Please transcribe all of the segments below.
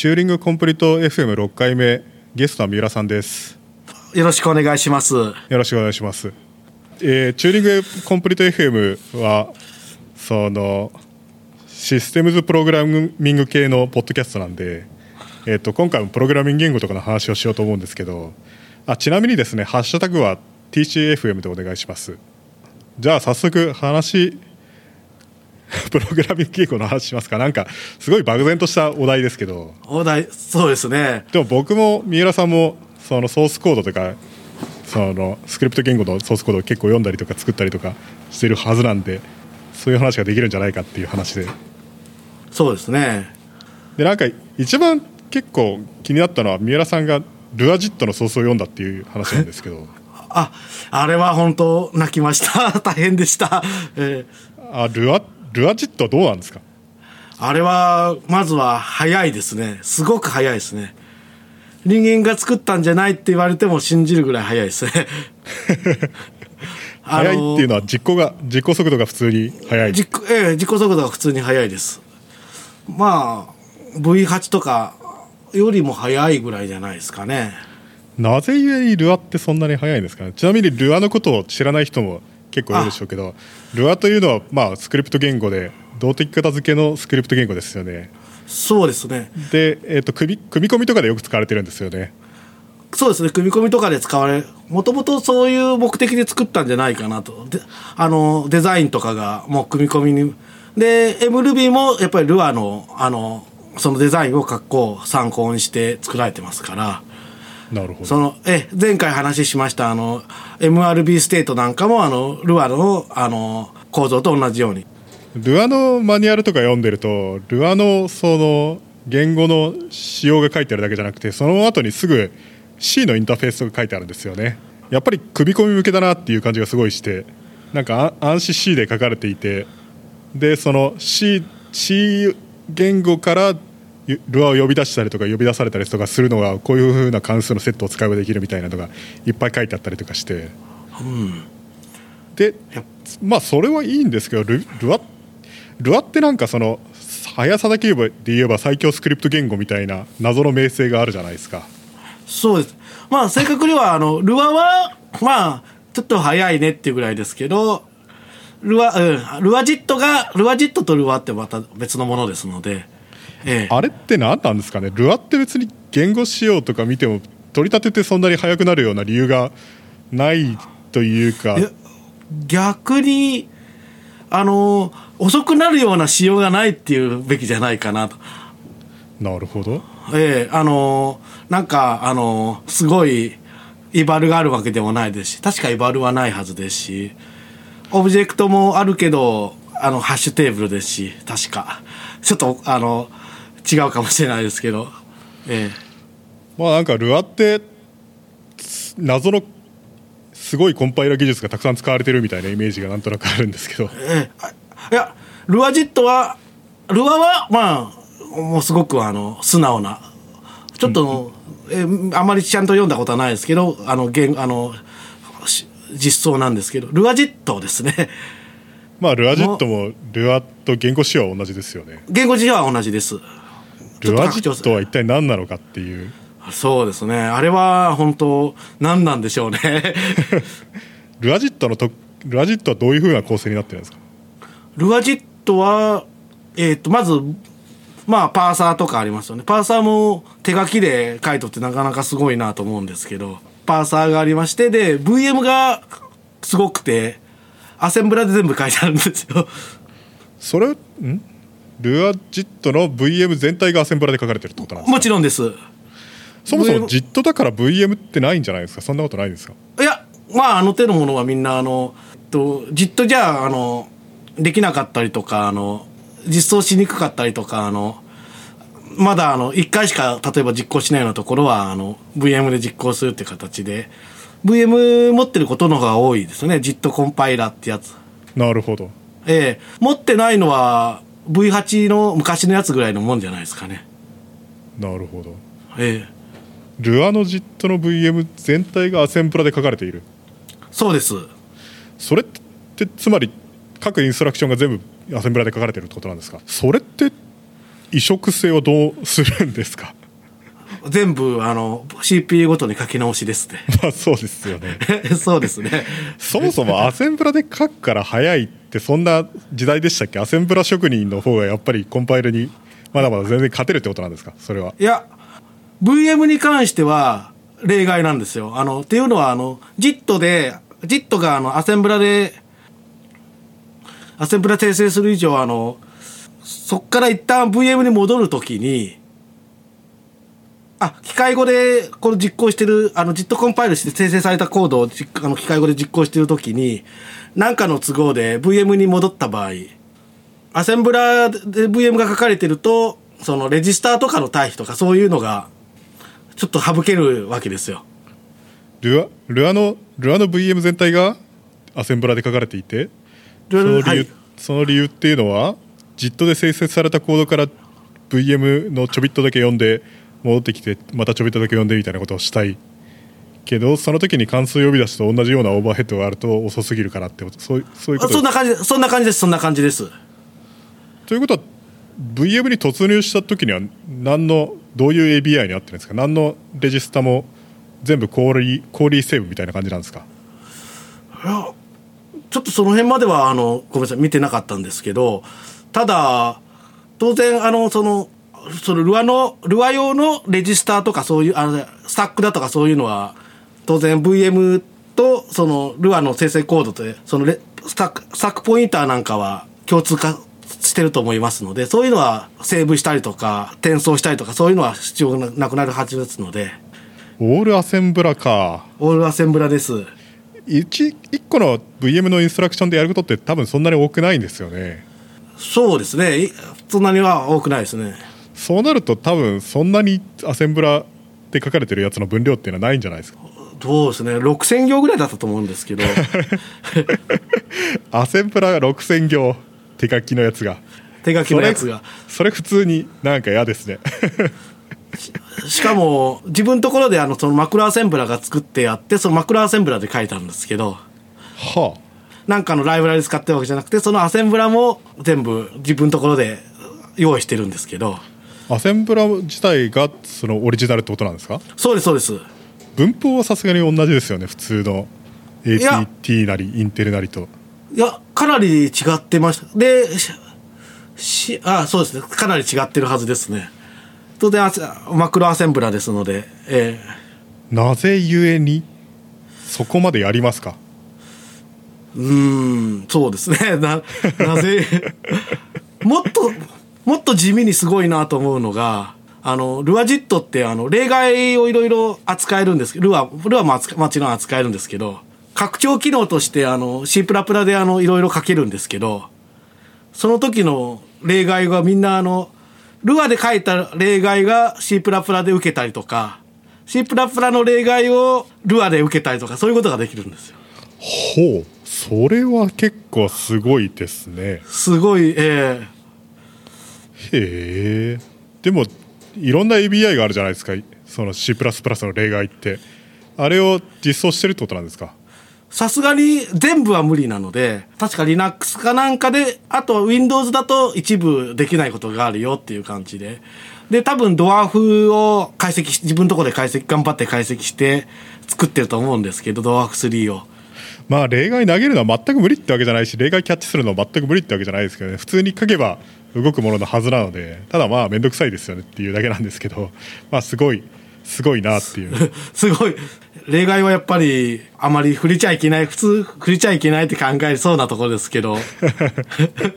チューリングコンプリート FM6 回目ゲストは三浦さんです。よろしくお願いします。よろしくお願いします、えーチューリングコンプリート FM はそのシステムズプログラミング系のポッドキャストなんで、えー、と今回もプログラミング言語とかの話をしようと思うんですけどあちなみにですねハッシュタグは TCFM でお願いします。じゃあ早速話 プログラミング言語の話しますか？なんかすごい漠然としたお題ですけど。お題そうですね。でも僕も三浦さんもそのソースコードとかそのスクリプト言語のソースコードを結構読んだりとか作ったりとかしてるはずなんでそういう話ができるんじゃないかっていう話で。そうですね。でなんか一番結構気になったのは三浦さんがルアジットのソースを読んだっていう話なんですけど。ああれは本当泣きました。大変でした、えー。あルアルアジットはどうなんですか？あれはまずは早いですね。すごく早いですね。人間が作ったんじゃないって言われても信じるぐらい早いですね。あの速いっていうのは実行が実行速度が普通に速い。実行ええ実行速度が普通に速いです。まあ V8 とかよりも速いぐらいじゃないですかね。なぜゆえにルアってそんなに速いんですかね？ちなみにルアのことを知らない人も結構いるでしょうけどルアというのはまあスクリプト言語で動的片付けのスクリプト言語ですよね。そうですね。で、えー、と組み組み込みとかでよく使われてるんですよね。そうですね。組み込みとかで使われもともとそういう目的で作ったんじゃないかなと。であのデザインとかがもう組み込みに。で MRuby もやっぱりルアのあのそのデザインを結構参考にして作られてますからなるほど。そのえ前回話しましたあの MRB ステートなんかもあの Lua のあの構造と同じように。 Lua のマニュアルとか読んでると Lua のその言語の仕様が書いてあるだけじゃなくてその後にすぐ C のインターフェースが書いてあるんですよね。やっぱり組み込み向けだなっていう感じがすごいしてなんかあ暗視 C で書かれていてでその C, C 言語からゆルアを呼び出したりとか呼び出されたりとかするのがこういうふうな関数のセットを使えばできるみたいなのがいっぱい書いてあったりとかして、でまあそれはいいんですけどルルアルアってなんかその速さだけで言えば最強スクリプト言語みたいな謎の名声があるじゃないですか。そうです。まあ正確にはあのルアはまあちょっと早いねっていうぐらいですけどルア、うん、ルアジットがルアジットとルアってまた別のものですので、ええ、あれって何なんですかね？ルアって別に言語仕様とか見ても取り立ててそんなに速くなるような理由がないというか。逆にあの遅くなるような仕様がないっていうべきじゃないかなと。なるほど。ええあのなんかあのすごいイバルがあるわけでもないですし確かイバルはないはずですしオブジェクトもあるけどあのハッシュテーブルですし確か。ちょっとあの違うかもしれないですけど。えまあなんかルアってつ謎のすごいコンパイラ技術がたくさん使われてるみたいなイメージがなんとなくあるんですけど。ええ。いやルアジットはルアはまあもうすごくあの素直なちょっと、えあまりちゃんと読んだことはないですけどあの言あのし実装なんですけどルアジットですね。まあルアジットもルアと言語仕様は同じですよね。言語字は同じですルアジットは一体何なのかっていうそうですね。あれは本当何なんでしょうね。ルアジットのとルアジットはどういうふうな構成になってるんですか？ルアジットはえっ、とまずまあパーサーとかありますよね。パーサーも手書きで書いとってなかなかすごいなと思うんですけどパーサーがありましてで VM がすごくてアセンブラで全部書いてあるんですよ。それん？ルアジットの VM 全体がアセンブラで書かれてるってことなんですか？もちろんです。そもそも VM ジットだから VM ってないんじゃないですか？そんなことないですか？いやまああの手のものはみんなあのえっとじっとじゃああのできなかったりとかあの実装しにくかったりとかあのまだあの1回しか例えば実行しないようなところはあの VM で実行するって形で VM 持ってることの方が多いですね。JIT コンパイラーってやつ。なるほど。ええ。持ってないのは V8 の昔のやつぐらいのもんじゃないですかね。なるほど。ええ。ルアのジットの VM 全体がアセンブラで書かれている。そうです。それってつまり各インストラクションが全部アセンブラで書かれてるってことなんですか？それって移植性はどうするんですか？全部あの CPU ごとに書き直しですね まあそうですよね。そうですね。そもそもアセンブラで書くから早いってそんな時代でしたっけ？アセンブラ職人の方がやっぱりコンパイルにまだまだ全然勝てるってことなんですか？それは。いや VM に関しては例外なんですよ。あのっていうのはあの JIT で JIT があのアセンブラでアセンブラ訂正する以上あのそっから一旦 VM に戻るときにあ機械語でこの実行してるあの JIT コンパイルして生成されたコードをじあの機械語で実行してるときに何かの都合で VM に戻った場合アセンブラで VM が書かれてるとそのレジスターとかの対比とかそういうのがちょっと省けるわけですよ。ルアルアのルアの VM 全体がアセンブラで書かれていてその理由,、はいその理由っていうのは JIT で生成されたコードから VM のちょびっとだけ読んで戻ってきてまたちょびっとだけ読んでみたいなことをしたいけどその時に関数呼び出しと同じようなオーバーヘッドがあると遅すぎるからってそうそういうこと。そんな感じそんな感じですそんな感じです。ということは VM に突入した時には何のどういう ABI になってるんですか？何のレジスタも全部コーリーコーリーセーブみたいな感じなんですか？いやちょっとその辺まではあのごめんなさい見てなかったんですけどただ当然あのそのそのルアのルア用のレジスターとかそういうあのスタックだとかそういうのは当然 VM とそのルアの生成コードとそのレスタックスタックポインターなんかは共通化してると思いますのでそういうのはセーブしたりとか転送したりとかそういうのは必要なくなるはずですのでオールアセンブラかオールアセンブラです。1, 1個の VM のインストラクションでやることって多分そんなに多くないんですよねそうですねいそんなには多くないですね。そうなると多分そんなにアセンブラって書かれてるやつの分量っていうのはないんじゃないですか？そうですね。6000行ぐらいだったと思うんですけど。アセンブラ6000行手書きのやつが。手書きのやつが。それ 普通になんか嫌ですね。しかも自分のところであのそのマクロアセンブラが作ってやってそのマクロアセンブラで書いたんですけど。はあ。なんかのライブラリ使ってるわけじゃなくてそのアセンブラも全部自分のところで用意してるんですけどアセンブラ自体がそのオリジナルってことなんですか？そうですそうです。文法はさすがに同じですよね普通のや。ATT なりインテルなりと。いやかなり違ってました。でししあそうですね。かなり違ってるはずですね。当然マクロアセンブラですのでええ。なぜゆえにそこまでやりますか？うーん、そうですね。な、なぜ、もっと、もっと地味にすごいなと思うのが、あの、ルアジットって、あの、例外をいろいろ扱えるんですけど、ルア、ルアも扱もちろん扱えるんですけど、拡張機能として、あの、C++ で、あの、いろいろ書けるんですけど、その時の例外がみんな、あの、ルアで書いた例外が C++ で受けたりとか、C++ の例外をルアで受けたりとか、そういうことができるんですよ。ほう。それは結構すごいですね。すごい、ええへえ。でもいろんな ABI があるじゃないですか。その C++ の例外って。あれを実装してるってことなんですか？さすがに全部は無理なので、確か Linux かなんかで、あと Windows だと一部できないことがあるよっていう感じで。で、多分ドワーフを解析し、自分のところで解析、頑張って解析して作ってると思うんですけど、ドワーフ3を。まあ例外投げるのは全く無理ってわけじゃないし例外キャッチするのは全く無理ってわけじゃないですけどね。普通に書けば動くもののはずなのでただまあ面倒くさいですよねっていうだけなんですけど まあすごいすごいなっていう すごい。例外はやっぱり、あまり触れちゃいけない、普通触れちゃいけないって考えそうなところですけど。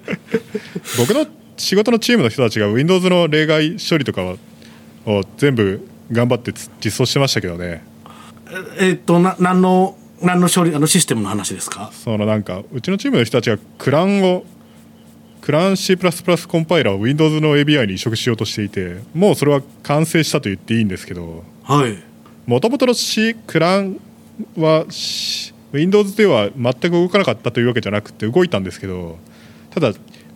僕の仕事のチームの人たちが Windows の例外処理とかをを全部頑張ってつ実装してましたけどねえっと、な、何の、何の処理、あのシステムの話ですか？そのなんかうちのチームの人たちがクランをクラン C++ コンパイラーを Windows の ABI に移植しようとしていてもうそれは完成したと言っていいんですけどはい。もともとの C クランは Windows では全く動かなかったというわけじゃなくて動いたんですけどただ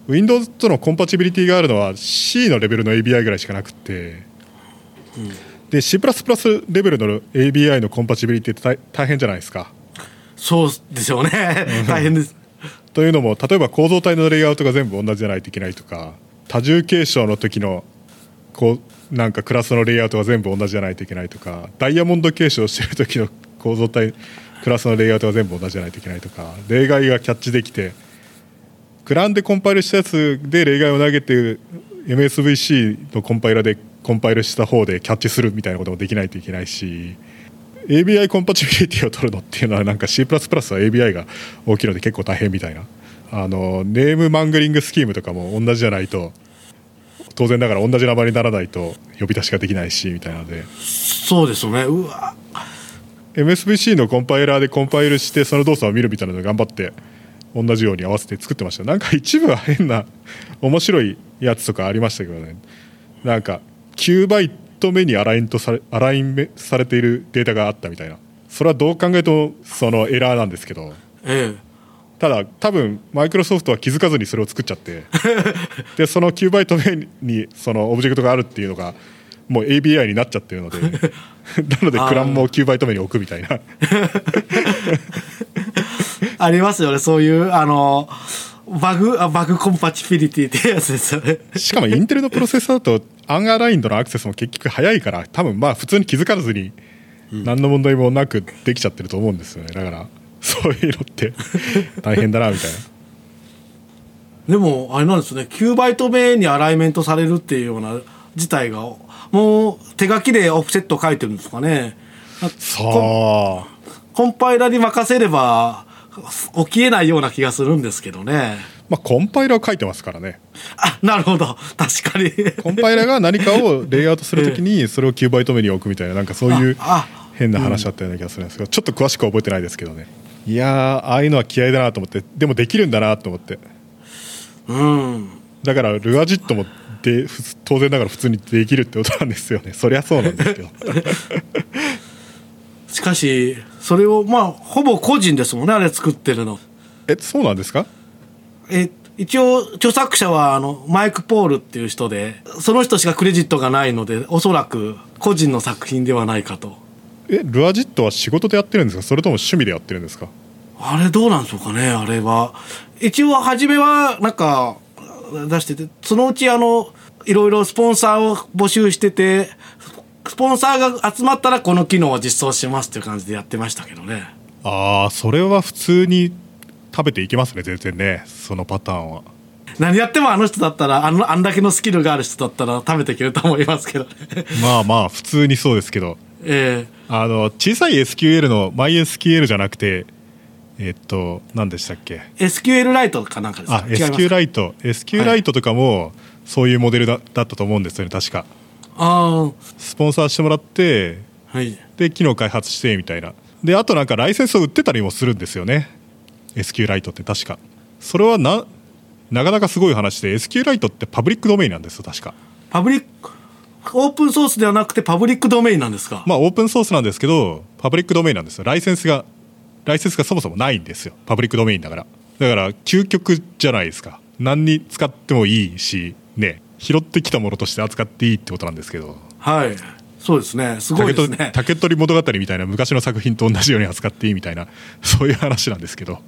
Windows とのコンパチビリティがあるのは C のレベルの ABI ぐらいしかなくて、で C++ レベルの ABI のコンパチビリティって大大変じゃないですか。そうですよね。大変です。というのも例えば構造体のレイアウトが全部同じじゃないといけないとか多重継承の時のこうなんかクラスのレイアウトが全部同じじゃないといけないとかダイヤモンド継承してる時の構造体クラスのレイアウトが全部同じじゃないといけないとか例外がキャッチできてクランでコンパイルしたやつで例外を投げて MSVC のコンパイラでコンパイルした方でキャッチするみたいなこともできないといけないし ABI コンパチビリティを取るのっていうのはなんか C++ は ABI が大きいので結構大変みたいな。あのネームマングリングスキームとかも同じじゃないと当然ながら同じ名前にならないと呼び出しができないしみたいなので。そうですよね。うわ。MSVC のコンパイラーでコンパイルしてその動作を見るみたいなのを頑張って同じように合わせて作ってました。なんか一部は変な面白いやつとかありましたけどね。なんか9バイト目にアラインとされアラインされているデータがあったみたいな。それはどう考えてもそのエラーなんですけど。えただ多分マイクロソフトは気づかずにそれを作っちゃって。でその9バイト目にそのオブジェクトがあるっていうのがもう ABI になっちゃってるので。なのでクランも9バイト目に置くみたいな。え ありますよねそういうあのバグあバグコンパチビリティってやつですよね。しかもインテルのプロセッサーだとアンアラインドのアクセスも結局早いから多分まあ普通に気づかずに何の問題もなくできちゃってると思うんですよね。だから そういうのって大変だなみたいな。でもあれなんですね。9バイト目にアライメントされるっていうような事態がもう手書きでオフセット書いてるんですかね。そうコンパイラーに任せれば起きえないような気がするんですけどね。まあコンパイラーを書いてますからね。あなるほど。確かに。コンパイラーが何かをレイアウトするときにそれを9バイト目に置くみたいななんかそういうあ変な話だったような気がするんですけど、ちょっと詳しくは覚えてないですけどね。いやーああいうのは気合だなと思って。でもできるんだなと思って。うん。だからルアジットもでふ当然ながら普通にできるってことなんですよね。そりゃそうなんですけど しかしそれをまあほぼ個人ですもんねあれ作ってるの。えそうなんですか？え一応著作者はあのマイク・ポールっていう人でその人しかクレジットがないのでおそらく個人の作品ではないかと。えルアジットは仕事でやってるんですか？それとも趣味でやってるんですか？あれどうなんでしょうかねあれは。一応初めはなんか出しててそのうちあのいろいろスポンサーを募集しててスポンサーが集まったらこの機能を実装しますっていう感じでやってましたけどね。ああそれは普通に食べていけますね全然ねそのパターンは。何やってもあの人だったらあのあんだけのスキルがある人だったら食べていけると思いますけどね。まあまあ普通にそうですけど。えあの小さい SQL の MySQL じゃなくてえっと何でしたっけ？え SQL ライトかなんかですか？あ違います SQ ライト SQ ライトとかもそういうモデルだだったと思うんですよね確かあスポンサーしてもらってあはい。で機能開発してみたいな。であとなんかライセンスを売ってたりもするんですよね。 SQLite って確か。それはななかなかすごい話で SQ ライトってパブリックドメインなんですよ確か。パブリックオープンソースではなくてパブリックドメインなんですか、まあオープンソースなんですけどパブリックドメインなんですよ。ライセンスがライセンスがそもそもないんですよ。パブリックドメインだから。だから究極じゃないですか。何に使ってもいいしね拾ってきたものとして扱っていいってことなんですけど。はい。そうですね。すごいですね。竹取物語みたいな昔の作品と同じように扱っていいみたいな そういう話なんですけど。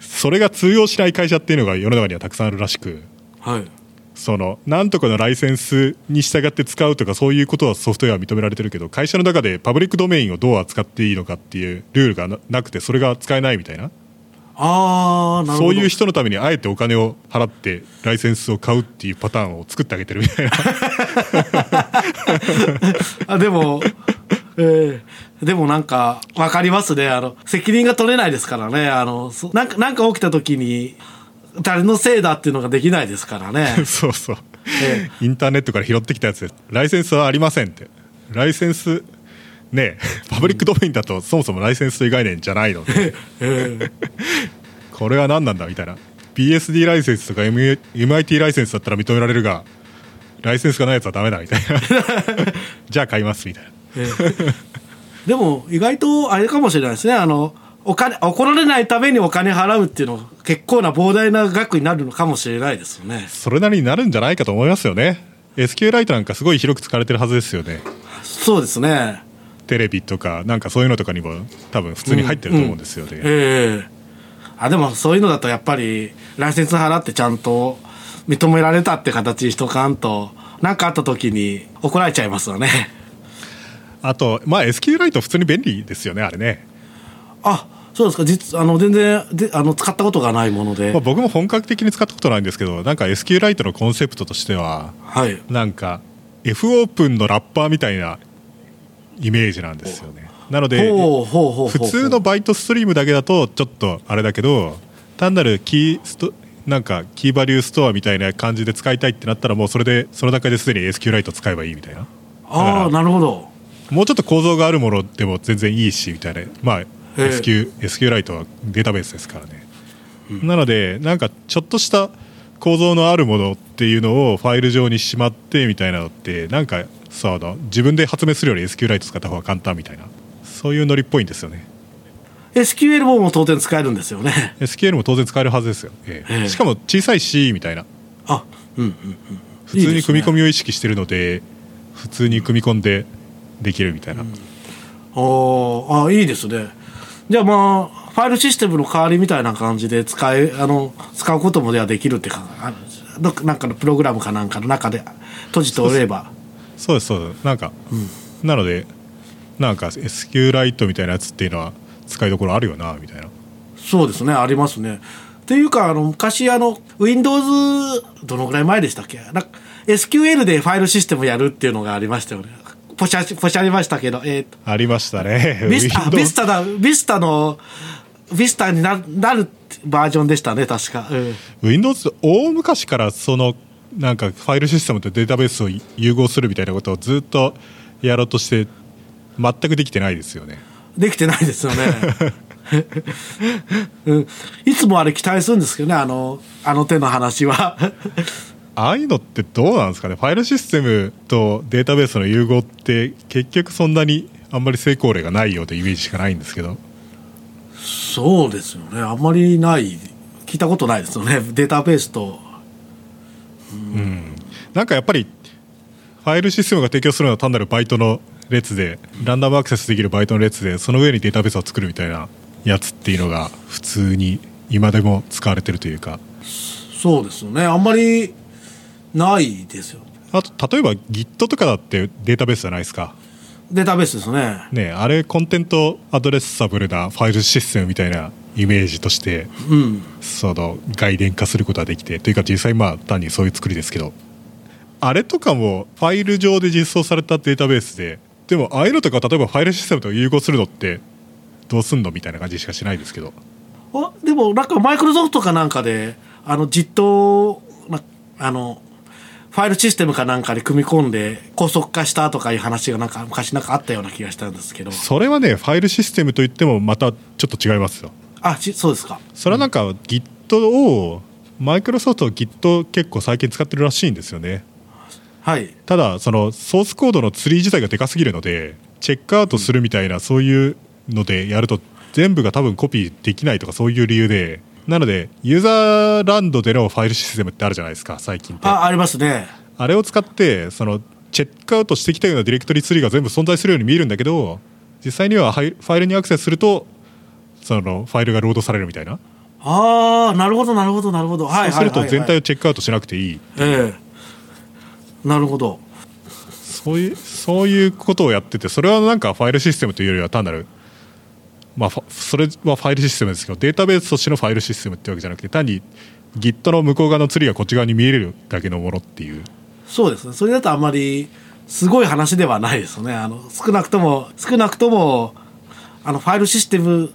それが通用しない会社っていうのが世の中にはたくさんあるらしく。はい。そのなんとかのライセンスに従って使うとかそういうことはソフトウェアは認められてるけど会社の中でパブリックドメインをどう扱っていいのかっていうルールがななくてそれが使えないみたいなああなるほど。そういう人のためにあえてお金を払ってライセンスを買うっていうパターンを作ってあげてるみたいな。あでもええでもなんかわかりますね。あの責任が取れないですからね。あのそなんかなんか起きた時に誰のせいだっていうのができないですからね。そうそう、え。インターネットから拾ってきたやつでライセンスはありませんって。ライセンスねパブリックドメインだとそもそもライセンスという概念じゃないので。ええ。これは何なんだみたいな。BSD ライセンスとか、M、MIT ライセンスだったら認められるがライセンスがないやつはダメだみたいな。じゃあ買いますみたいな。ええ。でも意外とあれかもしれないですね。あのお金怒られないためにお金払うっていうの結構な膨大な額になるのかもしれないですよね。それなりになるんじゃないかと思いますよね。SQ ライトなんかすごい広く使われてるはずですよね。そうですねテレビとかなんかそういうのとかにも多分普通に入ってると思うんですよね、ええ。あでもそういうのだとやっぱりライセンス払ってちゃんと認められたって形にしとかんと何かあった時に怒られちゃいますよね。あとまあ SQLite 普通に便利ですよねあれね。あそうですか。実あの全然であの使ったことがないもので、まあ、僕も本格的に使ったことないんですけどなんか SQLite のコンセプトとしてははい。なんか F オープンのラッパーみたいなイメージなんですよね。なので普通のバイトストリームだけだとちょっとあれだけど単なるキーストなんかキーバリューストアみたいな感じで使いたいってなったらもうそれでその段階ですでに SQLite 使えばいいみたいな。ああなるほど。もうちょっと構造があるものでも全然いいしみたいな。まあええ。SQ SQLite はデータベースですからね、なのでなんかちょっとした構造のあるものっていうのをファイル上にしまってみたいなのってなんかそうだ。自分で発明するより SQLite 使った方が簡単みたいな。そういうノリっぽいんですよね。SQL もも当然使えるんですよね。SQL も当然使えるはずですよ、ええ。ええ。しかも小さいしみたいな。あうんうんうん。普通に組み込みみを意識してるので普通に組み込んでできるみたいな、ああいいですね。じゃあまあファイルシステムの代わりみたいな感じで使えあの使うこともではできるってかなんかのプログラムかなんかの中で閉じておればそうですそうです。なんか、なのでなんか SQLite みたいなやつっていうのは使いどころあるよなみたいな。そうですねありますね。っていうかあの昔あの Windows どのぐらい前でしたっけ？なんか SQL でファイルシステムやるっていうのがありましたよね。ポシャポシャりましたけどえーと。ありましたね。ビスタ、ビスタだ、ビスタの、ビスタにななるバージョンでしたね、確か。うん。Windows 大昔からそのなんかファイルシステムとデータベースを融合するみたいなことをずっとやろうとして全くできてないですよねできてないですよね。うん、いつもあれ期待するんですけどね、あの、あの手の話は。ああいうのってどうなんですかね？ファイルシステムとデータベースの融合って結局そんなにあんまり成功例がないようなイメージしかないんですけどそうですよね、あんまりない、聞いたことないですよね、データベースと。なんかやっぱりファイルシステムが提供するのは単なるバイトの列でランダムアクセスできるバイトの列でその上にデータベースを作るみたいなやつっていうのが普通に今でも使われてるというかそうですよね、あんまりないですよ。あと例えば Git とかだってデータベースじゃないですかデータベースですね。ねあれコンテントアドレスサブルなファイルシステムみたいなイメージとしてうん。その外伝化することができてというか実際まあ単にそういう作りですけどあれとかもファイル上で実装されたデータベースででもああいうのとか例えばファイルシステムと融合するのってどうすんのみたいな感じしかしないですけど。あでもなんかマイクロソフトかなんかであの実装なあのファイルシステムかなんかに組み込んで高速化したとかいう話がなんか昔なんかあったような気がしたんですけど。それはねファイルシステムといってもまたちょっと違いますよあちそうですか。それはなんか Git をマイクロソフト Git 結構最近使ってるらしいんですよね。はい。ただそのソースコードのツリー自体がでかすぎるのでチェックアウトするみたいなそういうのでやると全部が多分コピーできないとかそういう理由で。なのでユーザーランドでのファイルシステムってあるじゃないですか最近って。ああありますね。れを使ってそのチェックアウトしてきたようなディレクトリツリーが全部存在するように見えるんだけど実際にはファイルにアクセスするとそのファイルがロードされるみたいな、ああなるほどなるほどなるほど。はいそうすると全体ををチェックアウトしなくていい。ええ。なるほど。そういうそういうことをやっててそれはなんかファイルシステムというよりは単なるまあそれはファイルシステムですけどデータベースとしてのファイルシステムってわけじゃなくて単に Git の向こう側のツリーがこっち側に見えるだけのものっていう。そうですね。それだとあんまりすごい話ではないですよね。あの少なくとも少なくともあのファイルシステム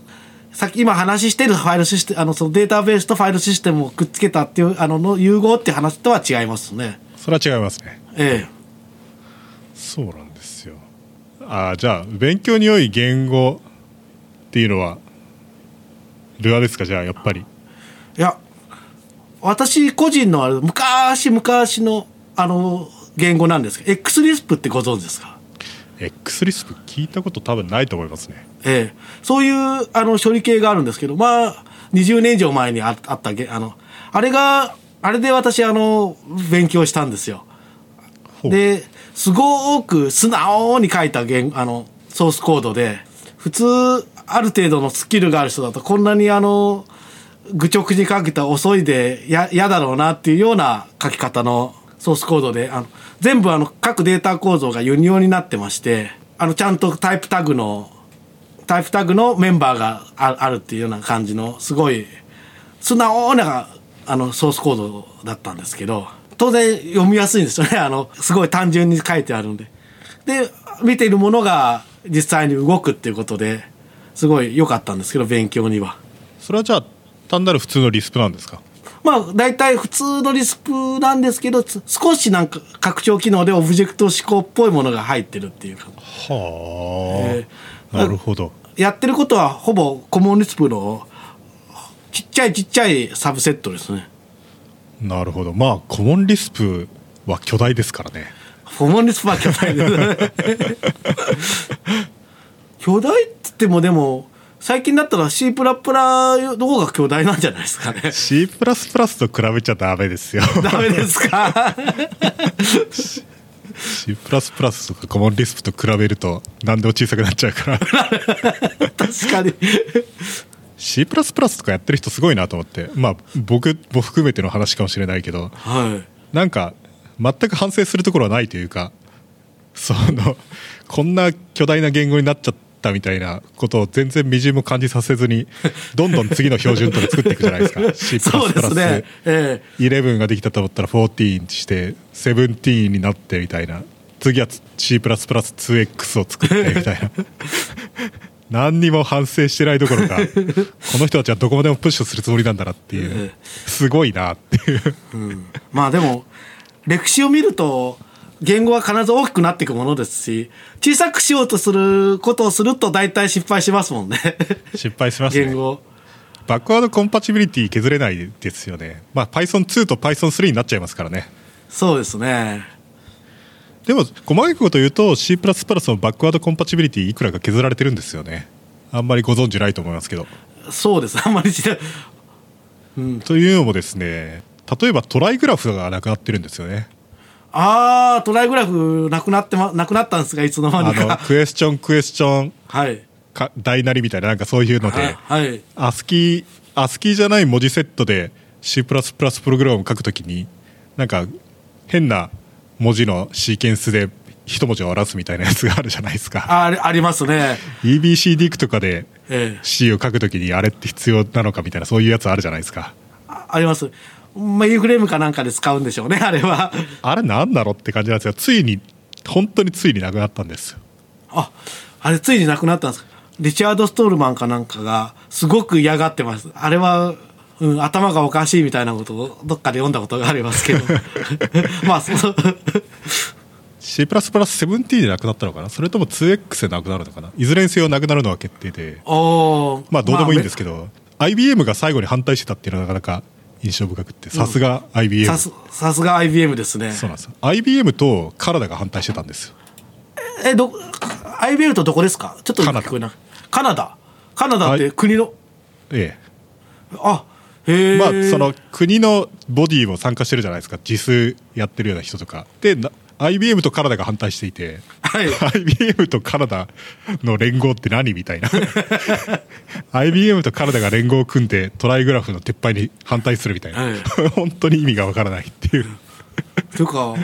さっき今話してるファイルシステムあのそのデータベースとファイルシステムをくっつけたっていうあのの融合って話とは違いますね。それは違いますね。えそうなんですよ。あーじゃあ勉強に良い言語っていうのはルアですかじゃあやっぱり？えいや私個人のあれ昔昔のあの言語なんですけど X リスプってご存知ですか？X リスプ聞いたこと多分ないと思いますねええ、そういうあの処理系があるんですけど、まあ、20年以上前にああったげあの、あれが、あれで私、あの、勉強したんですよ。で、すごく素直に書いた言あのソースコードで、普通、ある程度のスキルがある人だと、こんなにあの、愚直に書けた遅いでや嫌だろうなっていうような書き方のソースコードであの全部あの各データ構造がユニオンになってましてあのちゃんとタイプタグのタイプタグのメンバーがああるっていうような感じのすごい素直なあのソースコードだったんですけど当然読みやすいんですよね あのすごい単純に書いてあるんで。で見ているものが実際に動くっていうことですごい良かったんですけど勉強には。それはじゃあ単なる普通のリスプなんですか？まあ大体普通のリスプなんですけどつ少しなんか拡張機能でオブジェクト思考っぽいものが入ってるっていうかはあ、えなるほどやってることはほぼコモンリスプのちっちゃいちっちゃいサブセットですね。なるほどまあコモンリスプは巨大ですからねコモンリスプは巨大です。巨大って言ってもでも最近だったら C プラプラの方が巨大なんじゃないですかね。C++ と比べちゃダメですよダメですか？C++ とかコモンリスプと比べると何でも小さくなっちゃうから確かに。C++ とかやってる人すごいなと思ってまあ僕も含めての話かもしれないけどはい。なんか全く反省するところはないというかそのこんな巨大な言語になっちゃったみたいなことを全然みじんも感じさせずに どんどん次の標準とか作っていくじゃないですか。C++ そうですね。え11ができたと思ったら14にして17になってみたいな。次は C++2X を作ってみたいな。何にも反省してないどころかこの人たちはどこまでもプッシュするつもりなんだなっていう。すごいなっていう。えまあでも歴史を見ると言語は必ず大きくなっていくものですし小さくしようとすることをすると大体失敗しますもんね。失敗しますね言語。バックワードコンパチビリティ削れないですよねまあ Python2 と Python3 になっちゃいますからねそうですね。でも細かいこと言うと C++ のバックワードコンパチビリティいくらか削られてるんですよねあんまりご存知ないと思いますけどそうです。あんまり知らというのもですね例えばトライグラフがなくなってるんですよねああトライグラフなくなってまなくなったんですがいつの間あのにか。クエスチョンクエスチョンはい。か大なりみたいななんかそういうのはいではい。アスキーアスキーじゃない文字セットで C++ プログラムを書くときになんか変な文字のシーケンスで一文字を表すみたいなやつがあるじゃないですかあありますね。EBCDIC とかでええ C を書くときにあれって必要なのかみたいなそういうやつあるじゃないですかああります。まあ、インフレームかなんかで使うんでしょうね、あれは。あれなんだろうって感じなんですがついに本当についになくなったんですよあ、あれついになくなったんです。リチャード・ストールマンかなんかがすごく嫌がってます。あれは、うん、頭がおかしいみたいなことをどっかで読んだことがありますけど。まあ、そう。C++17 でなくなったのかな？それとも 2X でなくなるのかな？いずれにせよなくなるのは決定でまあどうでもいいんですけど、IBM が最後に反対してたっていうのはなかなか印象深くってさすが IBM、さすさすが IBM ですね。そうなんですよ。IBM とカナダが反対してたんですよ。え、ど、IBM とどこですか？ちょっと聞こえなカナダ。カナダって国の、えあ、へええ。まあその国のボディも参加してるじゃないですか。自数やってるような人とか。でな IBM とカナダが反対していてはい。IBM とカナダの連合って何みたいな。IBM とカナダが連合を組んでトライグラフの撤廃に反対するみたいな、はい。本当に意味がわからないっていう。というか、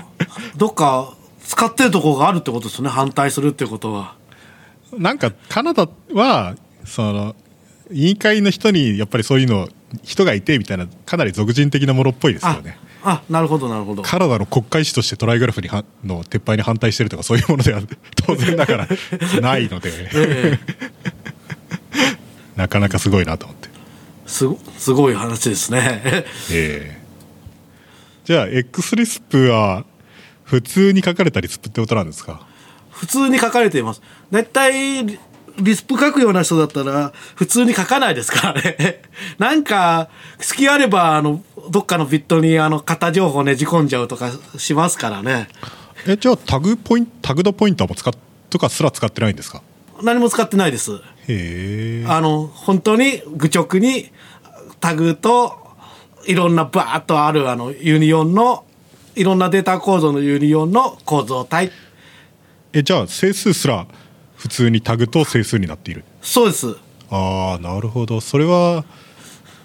どっか使ってるとこがあるってことですよね、反対するってことは。なんかカナダはその委員会の人にやっぱりそういうの人がいてみたいなかなり俗人的なものっぽいですよあね、あ、なるほど、なるほど。カナダの国会紙としてトライグラフにはの撤廃に反対してるとかそういうものでは当然ながらないのでええなかなかすごいなと思ってすご、すごい話ですね。ええじゃあ X リスプは普通に書かれたリスプってことなんですか？普通に書かれています。だいたいリリスプ書くような人だったら普通に書かないですからね。なんか隙あればあのどっかのビットにあの型情報ねじ込んじゃうとかしますからね。えじゃあタグポインタグドポインターも使っとかすら使ってないんですか？何も使ってないです。へえあの本当に愚直にタグといろんなバーッとあるあのユニオンのいろんなデータ構造のユニオンの構造体えじゃあ整数すら普通にタグ付き整数になっている。そうです。ああなるほど。それは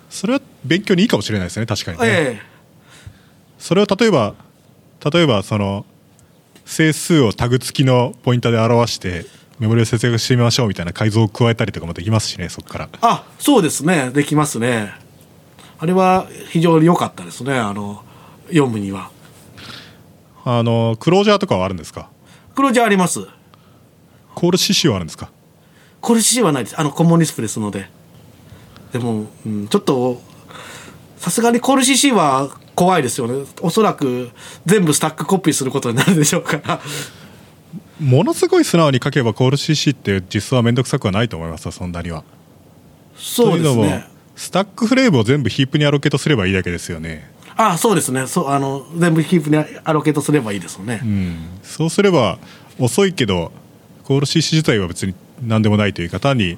それは勉強にいいかもしれないですね確かにね、えそれを例えば例えばその整数をタグ付きのポインターで表してメモリを節約してみましょうみたいな改造を加えたりとかもできますしねそこから。えあそうですね。できますね。あれは非常に良かったですね。あの読むには。あのクロージャーとかはあるんですか？黒字ありますコール CC はあるんですか？コルシーはないです。あのコンモンリスプですので。でも、うん、ちょっとさすがにコル CC は怖いですよね。おそらく全部スタックコピーすることになるでしょうから。ものすごい素直に書けばコール CC って実装は面倒くさくはないと思いますよそんなには。そうですね。スタックフレームを全部ヒープにアロケートすればいいだけですよね。あそうですね。そうあの全部ヒープにアロケートすればいいですよね、うん。そうすれば遅いけどコール CC 自体は別に何でもないというか単に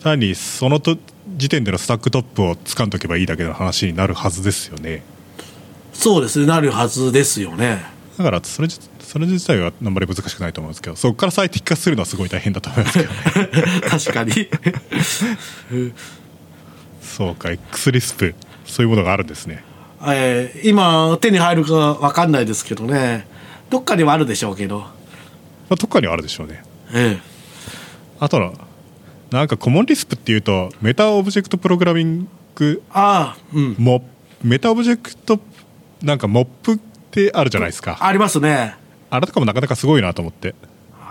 単にそのと時点でのスタックトップを掴んどけばいいだけの話になるはずですよね。そうですねなるはずですよね。だからそれ自それ自体はあんまり難しくないと思うんですけどそこから最適化するのはすごい大変だと思いますけどね。確かに。そうか X リスプそういうものがあるんですね。えー今手に入るか分かんないですけどね。どっかにはあるでしょうけど。まあ、どっかにはあるでしょうねええ。あとのなんかコモンリスプっていうとメタオブジェクトプログラミングああうん。モメタオブジェクトなんか MOP ってあるじゃないですか。ありますね。あれとかもなかなかすごいなと思って。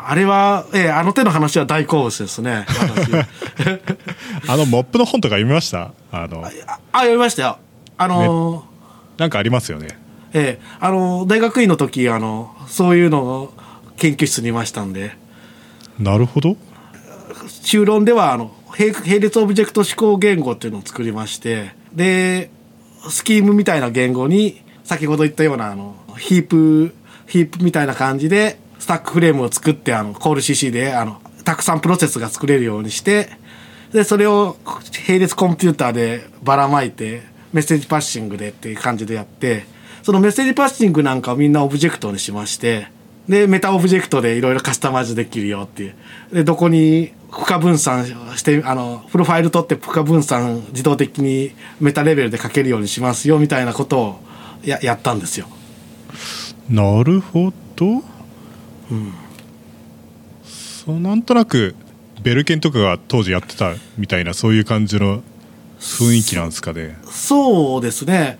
あれは、ええあの手の話は大好物ですね私。あの MOP の本とか読みました？あのああ読みましたよ。あのーなんかありますよね。ええあの大学院の時あのそういうのを研究室にいましたんでなるほど。修論ではあの並並列オブジェクト指向言語っていうのを作りましてでスキームみたいな言語に先ほど言ったようなあのヒープヒープみたいな感じでスタックフレームを作ってあのコール CC であのたくさんプロセスが作れるようにしてでそれを並列コンピューターでばらまいてメッセージパッシングでっていう感じでやってそのメッセージパッシングなんかをみんなオブジェクトにしましてでメタオブジェクトでいろいろカスタマイズできるよっていう。でどこに負荷分散してあのプロファイル取って負荷分散自動的にメタレベルで書けるようにしますよみたいなことをややったんですよ。なるほど。そうなんとなくベルケンとかが当時やってたみたいなそういう感じの雰囲気なんですかね。そうですね。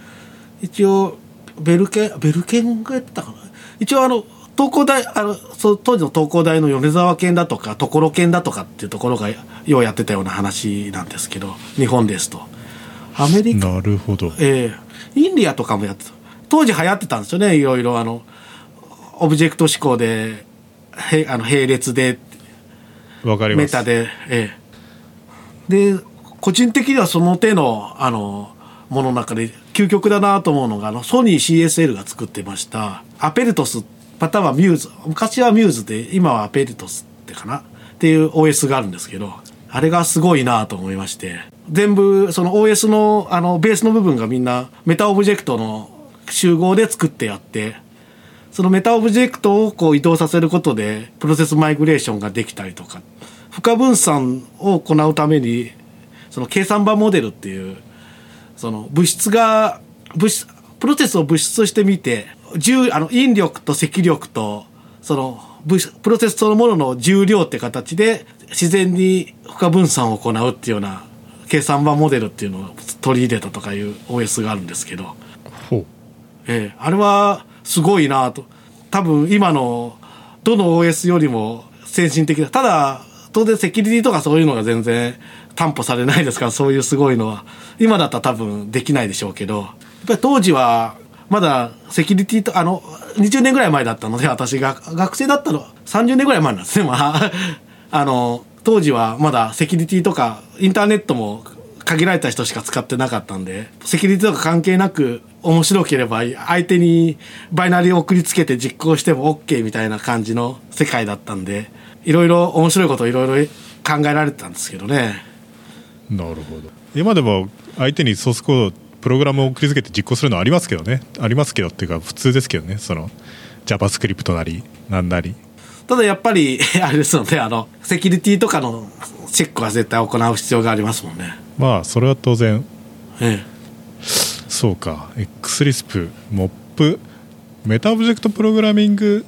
一応ベルケンベルケンがやってたかな。一応あの東工大あのそう当時の東工大の米沢県だとか所県だとかっていうところがようやってたような話なんですけど日本ですと。アメリカなるほど。ええインディアとかもやってた当時流行ってたんですよね。いろいろあのオブジェクト思考でへあの並列でわかります。メタでええ。で個人的にはその手のあのものの中で究極だなと思うのがあのソニー CSL が作ってました Apertos または Muse 昔は Muse で今は Apertos ってかな？っていう OS があるんですけどあれがすごいなと思いまして。全部その OS のあのベースの部分がみんなメタオブジェクトの集合で作ってやってそのメタオブジェクトをこう移動させることでプロセスマイグレーションができたりとか。負荷分散を行うためにその計算場モデルっていうその物質が物質プロセスを物質として見て重あの引力と積力とその物質プロセスそのものの重量って形で自然に負荷分散を行うっていうような計算場モデルっていうのを取り入れたとかいう OS があるんですけど。ほう。ええ、あれはすごいなと。多分今のどの OS よりも先進的だただ当然セキュリティとかそういうのが全然担保されないですからそういうすごいのは今だったら多分できないでしょうけどやっぱり当時はまだセキュリティとあの20年ぐらい前だったので私が。学生だったの30年ぐらい前なんですねまあ。あの当時はまだセキュリティとかインターネットも限られた人しか使ってなかったんでセキュリティとか関係なく面白ければ相手にバイナリーを送りつけて実行しても OK みたいな感じの世界だったんでいろいろ面白いこといろいろ考えられてたんですけどね。なるほど。今でも相手にソースコードプログラムを送りつけて実行するのはありますけどね。ありますけどっていうか普通ですけどね。その JavaScript なりなんなり。ただやっぱり あれですのであのセキュリティとかのチェックは絶対行う必要がありますもんね。まあそれは当然。え。そうか。 XLISP MOP。メタオブジェクトプログラミング。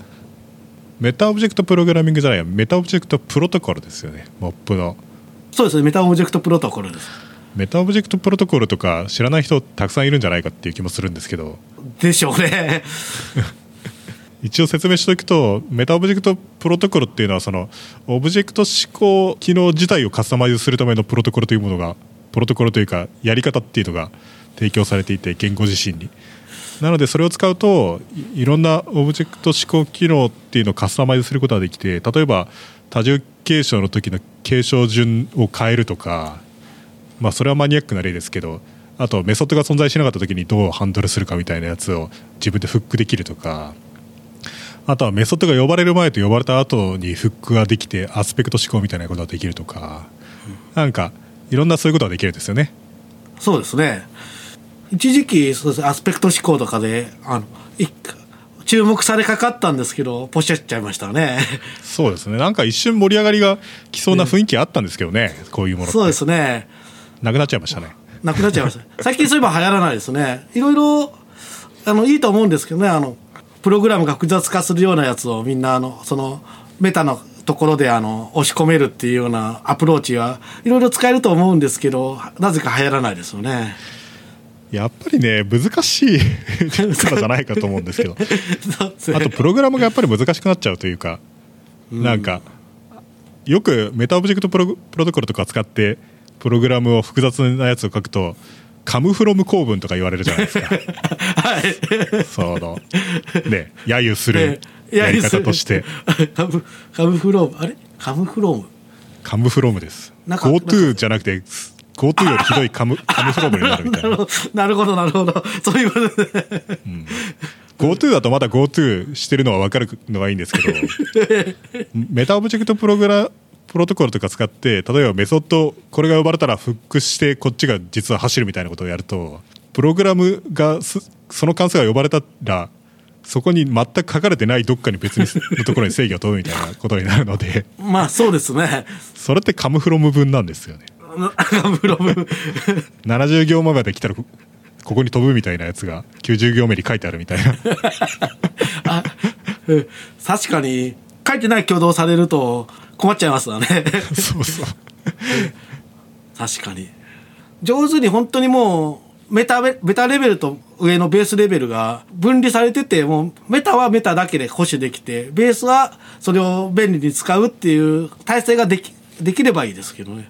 メタオブジェクトプログラミングじゃないや。メタオブジェクトプロトコルですよね。 MOP の。そうですね。メタオブジェクトプロトコルですメタオブジェクトプロトコルとか知らない人たくさんいるんじゃないかっていう気もするんですけど。でしょうね。一応説明しておくとメタオブジェクトプロトコルっていうのはそのオブジェクト指向機能自体をカスタマイズするためのプロトコルというものがプロトコルというかやり方っていうのが提供されていて言語自身に。なのでそれを使うといいろんなオブジェクト思考機能っていうのをカスタマイズすることができて例えば多重継承の時の継承順を変えるとかまあそれはマニアックな例ですけどあとメソッドが存在しなかった時にどうハンドルするかみたいなやつを自分でフックできるとかあとはメソッドが呼ばれる前と呼ばれた後にフックができてアスペクト思考みたいなことができるとかなんかいろんなそういうことができるんですよね。そうですね。一時期そうですアスペクト思考とかであのい注目されかかったんですけどポシャっちゃいましたね。そうですね。なんか一瞬盛り上がりが来そうな雰囲気あったんですけどね、こういうものそうですねなくなっちゃいましたね。なくなっちゃいました。最近そういえば流行らないですね。いろいろあのいいと思うんですけどね。あのプログラムが複雑化するようなやつをみんなあのそのメタのところであの押し込めるっていうようなアプローチはいろいろ使えると思うんですけどなぜか流行らないですよね。やっぱりね難しいからじゃないかと思うんですけど。あとプログラムがやっぱり難しくなっちゃうというか、なんかよくメタオブジェクトプロプロトコルとか使ってプログラムを複雑なやつを書くと come from 構文とか言われるじゃないですか。はい。そのね揶揄するやり方として。カムカムフロームあれ？カムフローム？カムフロムです。GoTo じゃなくて GoTo よりひどいカムカムフロムになるみたいな。なるほどなるほどそういうことで GoTo だとまだ GoTo してるのは分かるのがいいんですけどメタオブジェクトプログラプロトコルとか使って例えばメソッドこれが呼ばれたらフックしてこっちが実は走るみたいなことをやるとプログラムがすその関数が呼ばれたらそこに全く書かれてないどっかに別にのところに制御を問うみたいなことになるのでまあそうですね。それってカムフロム分なんですよね。カムフローム70行目まで来たらこここに飛ぶみたいなやつが90行目に書いてあるみたいな。確かに書いてない挙動されると困っちゃいますわね。そうそう。確かに。上手に本当にもうメタベメタレベルと上のベースレベルが分離されててもうメタはメタだけで保守できてベースはそれを便利に使うっていう体制ができできればいいですけどね。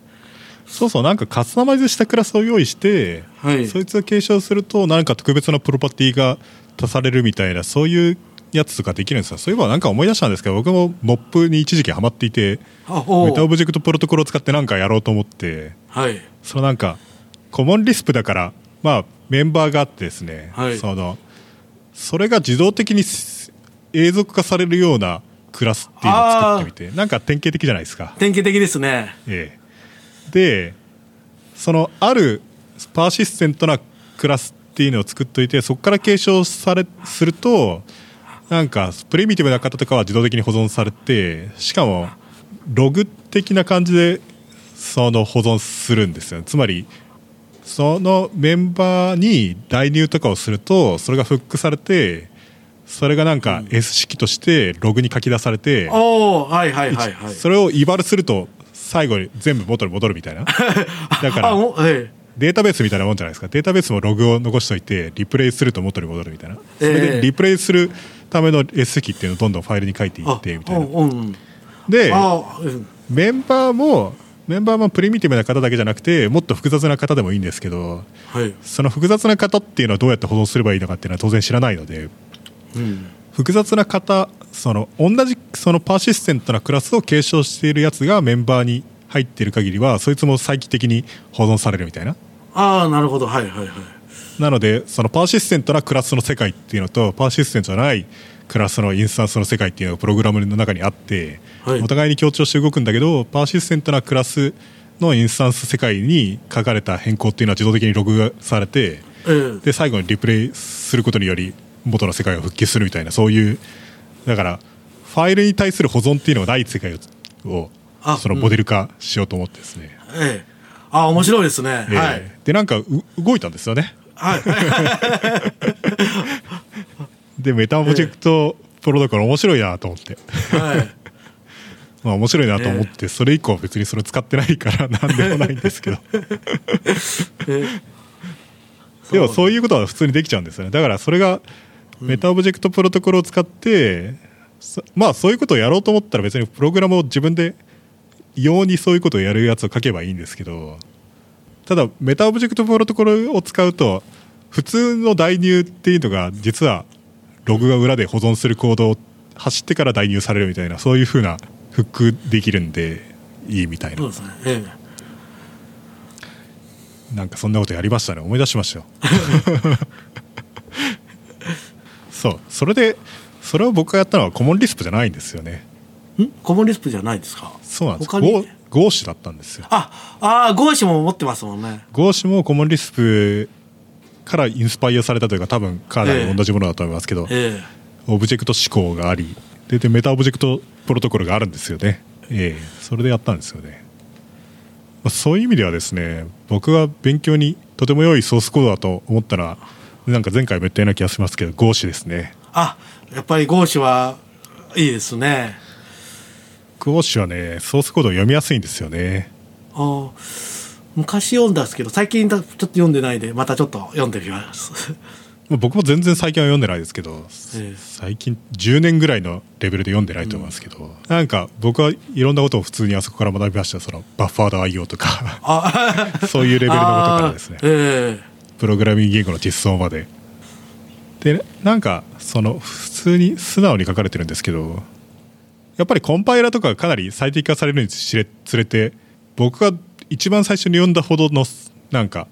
そうそうなんかカスタマイズしたクラスを用意して、はい。そいつを継承すると何か特別なプロパティが足されるみたいなそういうやつとかできるんですよ。そういえばなんか思い出したんですけど僕もモップに一時期ハマっていてメタオブジェクトプロトコルを使って何かやろうと思ってはい。そのなんかコモンリスプだからまあメンバーがあってですね、はい。そのそれが自動的に永続化されるようなクラスっていうのを作ってみてなんか典型的じゃないですか。典型的ですね。ええ、でそのあるパーシステントなクラスっていうのを作っといてそこから継承されするとなんかプリミティブな方とかは自動的に保存されてしかもログ的な感じでその保存するんですよつまりそのメンバーに代入とかをするとそれがフックされてそれがなんか S 式としてログに書き出されて、おおはいはいはいはい。それをイバルすると最後に全部元に戻るみたいな。だかあらおえデータベースみたいなもんじゃないですか。データベースもログを残しておいてリプレイすると元に戻るみたいな。それええでリプレイするための S 式っていうのをどんどんファイルに書いていえってみたいな。でメンバーもメンバーもプリミティブな方だけじゃなくてもっと複雑な方でもいいんですけどはい。その複雑な方っていうのはどうやって保存すればいいのかっていうのは当然知らないのでうん。複雑な方その同じそのパーシステントなクラスを継承しているやつがメンバーに入っている限りはそいつも再帰的に保存されるみたいなああなるほど。はいはいはい。なのでそのパーシステントなクラスの世界っていうのとパーシステントじゃないクラスのインスタンスの世界っていうのがプログラムの中にあって、はい。お互いに強調して動くんだけどパーシステントなクラスのインスタンス世界に書かれた変更っていうのは自動的にログがされてええ。で最後にリプレイすることにより元の世界が復帰するみたいなそういうだからファイルに対する保存っていうのがない世界をそのモデル化しようと思ってですね、ええああ面白いですね、ええ。はい。でなんかう動いたんですよね。はい。でメタオブジェクトプロトコル面白いなと思って。はい。まあ面白いなと思って、それ以降別にそれ使ってないから なんでもないんですけど。え。でもそういうことは普通にできちゃうんですよね。だからそれがメタオブジェクトプロトコルを使って、そまあそういうことをやろうと思ったら別にプログラムを自分で用にそういうことをやるやつを書けばいいんですけどただメタオブジェクトプロトコルを使うと普通の代入っていうのが実はログが裏で保存するコードを走ってから代入されるみたいなそういうふうなフックできるんでいいみたいな。そうですね。え。なんかそんなことやりましたね。思い出しましたよ。そう。それでそれを僕がやったのはコモンリスプじゃないんですよねCommon Lisp じゃないですか？そうなんです。他に？ Gauche だったんですよ。ああー Gauche も持ってますもんね。 Gauche も Common Lisp からインスパイアされたというか多分かなり同じものだと思いますけど、えオブジェクト指向があり。ででメタオブジェクトプロトコルがあるんですよね。ええ。それでやったんですよね、まあそういう意味ではですね僕が勉強にとても良いソースコードだと思ったらなんか前回も言ったような気がしますけど Gauche ですね。あやっぱりゴーシはいいですねゴーシュはねソースコードを読みやすいんですよね。あー昔読んだんですけど最近だちょっと読んでないでまたちょっと読んでみます。ま あ僕も全然最近は読んでないですけど、ええ。最近10年ぐらいのレベルで読んでないと思いますけど、なんか僕はいろんなことを普通にあそこから学びました。よそのバッファード IO とか。あ そういうレベルのことからですね。え。プログラミング言語の実装まで。でなんかその普通に素直に書かれてるんですけどやっぱりコンパイラーとかがかなり最適化されるにつれて僕が一番最初に読んだほどのなんか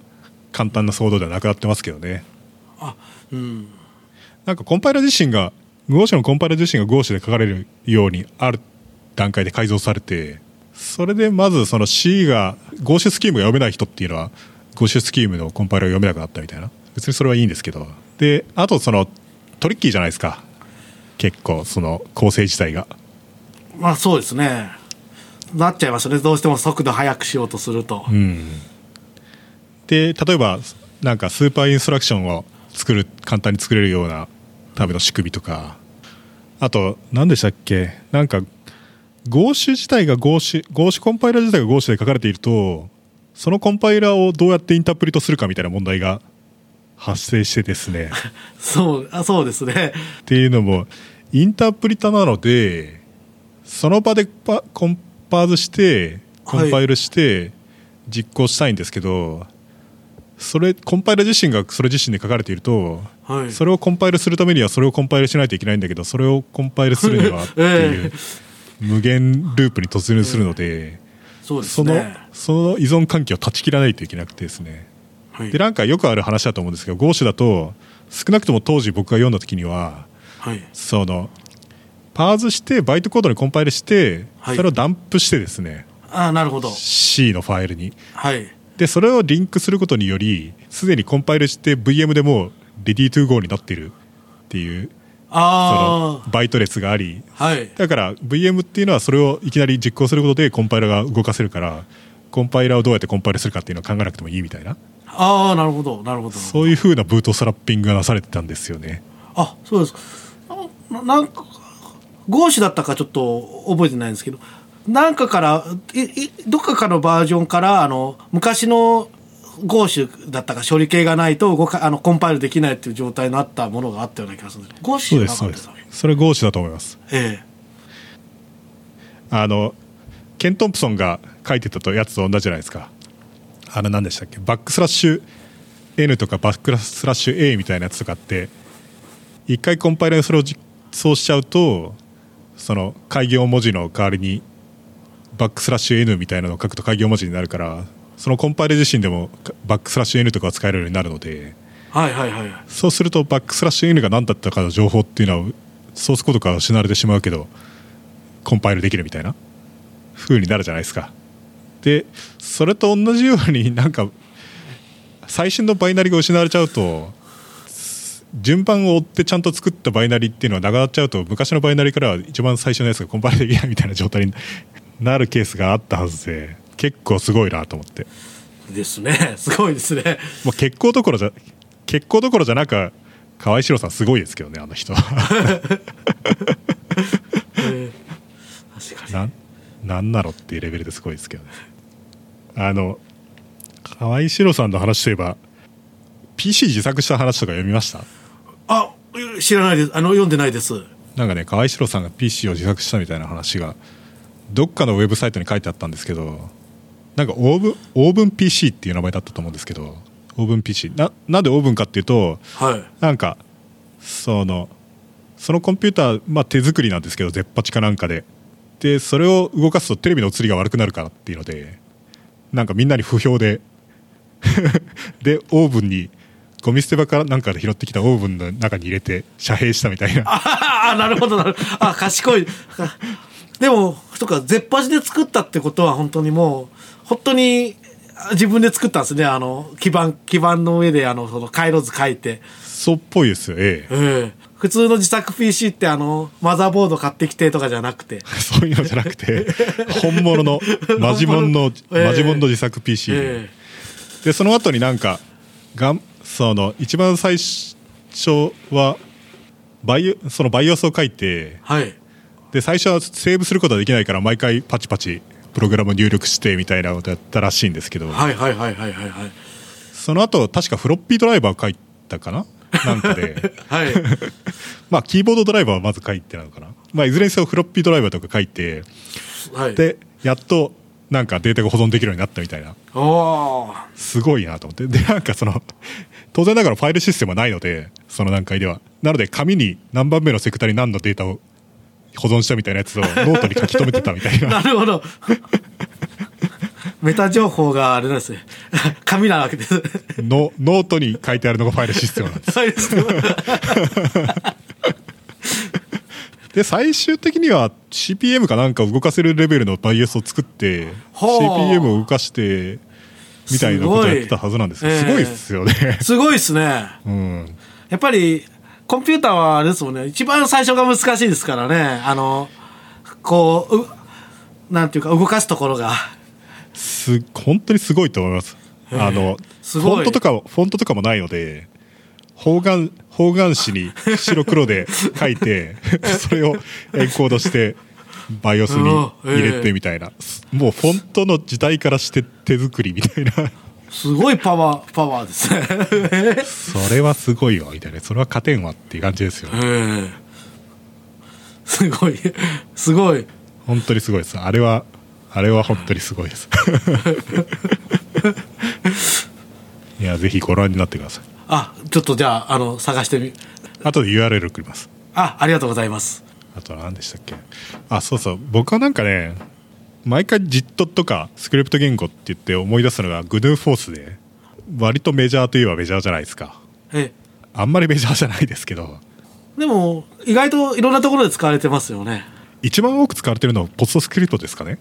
簡単なソードではなくなってますけどね。あうんなんかコンパイラー自身がゴーシュのコンパイラー自身がゴーシュで書かれるようにある段階で改造されてそれでまずその C がゴーシュスキームが読めない人っていうのはゴーシュスキームのコンパイラーが読めなくなったみたいな。別にそれはいいんですけど。であとそのトリッキーじゃないですか。結構その構成自体が。まあそうですね。なっちゃいますね。どうしても速度速くしようとすると、うん。で例えばなんかスーパーインストラクションを作る簡単に作れるようなための仕組みとか。あと何でしたっけ？なんかGauche 自体が Gauche Gauche コンパイラー自体が Gauche で書かれているとそのコンパイラーをどうやってインタープリトするかみたいな問題が発生してですね。そうあそうですね。っていうのもインタープリタなのでその場でパコンパーズしてコンパイルして実行したいんですけど、それコンパイル自身がそれ自身で書かれていると、はい。それをコンパイルするためにはそれをコンパイルしないといけないんだけどそれをコンパイルするにはっていう 無限ループに突入するので、そうですそのねその依存関係を断ち切らないといけなくてですね。はい。でなんかよくある話だと思うんですけど Gauche だと少なくとも当時僕が読んだ時にははい。そのパーズしてバイトコードにコンパイルして、はい。それをダンプしてですねあなるほど。C のファイルに。はい。でそれをリンクすることによりすでにコンパイルして VM でもう ready to go になっているっていうそあのバイト列がありあはい。だから VM っていうのはそれをいきなり実行することでコンパイラーが動かせるからコンパイラーをどうやってコンパイルするかっていうのは考えなくてもいいみたいな。ああなるほどなるほど。そういう風なブートストラッピングがなされてたんですよね。あそうですななんかゴーシュだったかちょっと覚えてないんですけどなんかからどっかかのバージョンからあの昔のゴーシュだったか処理系がないと動かあのコンパイルできないっていう状態になったものがあったような気がするんです。ゴーシュなかったそれ Gauche だと思います。えあのケン・トンプソンが書いてたとやつと同じじゃないですか。あれ何でしたっけ？バックスラッシュ N とかバックスラッシュ A みたいなやつとかって一回コンパイラーにそれを実装しちゃうとその改行文字の代わりにバックスラッシュ N みたいなのを書くと改行文字になるからそのコンパイル自身でもバックスラッシュ N とかを使えるようになるのでえはいはいはい。そうするとバックスラッシュ N が何だったかの情報っていうのはソースコードから失われてしまうけどコンパイルできるみたいな風になるじゃないですか。でそれと同じようになんか最新のバイナリが失われちゃうと順番を追ってちゃんと作ったバイナリっていうのはなくなっちゃうと昔のバイナリからは一番最初のやつがコンパイルできないみたいな状態になるケースがあったはずで 結構すごいなと思って。ですね。すごいですね。もう結構どころじゃ結構どころじゃなく河合史郎さんすごいですけどねあの人えー確かに。なんなんなのっていうレベルですごいですけどね。あの河合史郎さんの話といえば PC 自作した話とか読みました？あ知らないです。あの読んでないです。なんかね河合史郎さんが PC を自作したみたいな話がどっかのウェブサイトに書いてあったんですけどなんかオーブンオーブン PC っていう名前だったと思うんですけどオーブン PC ななんでオーブンかっていうとはい。なんかそのそのコンピューター、まあ、手作りなんですけど絶八かなんかで。でそれを動かすとテレビの映りが悪くなるからっていうのでなんかみんなに不評で でオーブンにゴミ捨て場からなんかで拾ってきたオーブンの中に入れて遮蔽したみたいな。ああなるほどなるほど。あ賢い。でもそっか絶端で作ったってことは本当にもう本当に自分で作ったんですね。あの基板基板の上であのその回路図書いて。そうっぽいですよええ。ええ。普通の自作 PC ってあのマザーボード買ってきてとかじゃなくて。そういうのじゃなくて 本物のマジモンの、ええ。マジモンの自作 PC で,、え。でその後になんかがんその一番最初はバイオそのバイオスを書いてえはい。で最初はセーブすることはできないから毎回パチパチプログラムを入力してみたいなことやったらしいんですけど、はいはいはいはいはいはい。その後確かフロッピードライバーを書いたかな？なんかで。はい。まあキーボードドライバーはまず書いてなのかな、まあ、いずれにせよフロッピードライバーとか書いてはい。でやっとなんかデータが保存できるようになったみたいな。すごいなと思って。でなんかその当然ながらファイルシステムはないのでその段階では。なので紙に何番目のセクターに何のデータを保存したみたいなやつをノートに書き留めてたみたいな。なるほど。メタ情報があれですね。紙なわけです。のノートに書いてあるのがファイルシステムなんです。はいですで最終的には CP/M かなんかを動かせるレベルの BIOS を作って CPM を動かしてみたいなことをやってたはずなんですよ。すごいすごいですよね、すごいですね。うん。やっぱりコンピューターはあれですもんね。一番最初が難しいですからね。あのこううなんていうか動かすところが。す本当にすごいと思います。あのフォントとかもフォントとかもないので方眼方眼紙に白黒で書いて それをエンコードして BIOS に入れてみたいな、もうフォントの時代からして手作りみたいな。すごいパワーパワーですね。それはすごいわみたいな。それは勝てんわっていう感じですよ。ねええ。すごい。すごい。本当にすごいです。あれはあれは本当にすごいです。いやぜひご覧になってください。あちょっとじゃああの探してみ。後で URL 送ります。あありがとうございますあとは何でしたっけ？あそうそう。僕はなんかね毎回 JIT とかスクリプト言語って言って思い出すのが GNU フォースで割とメジャーといえばメジャーじゃないですか。えあんまりメジャーじゃないですけど。でも意外といろんなところで使われてますよね。一番多く使われてるのはポストスクリプトですかね？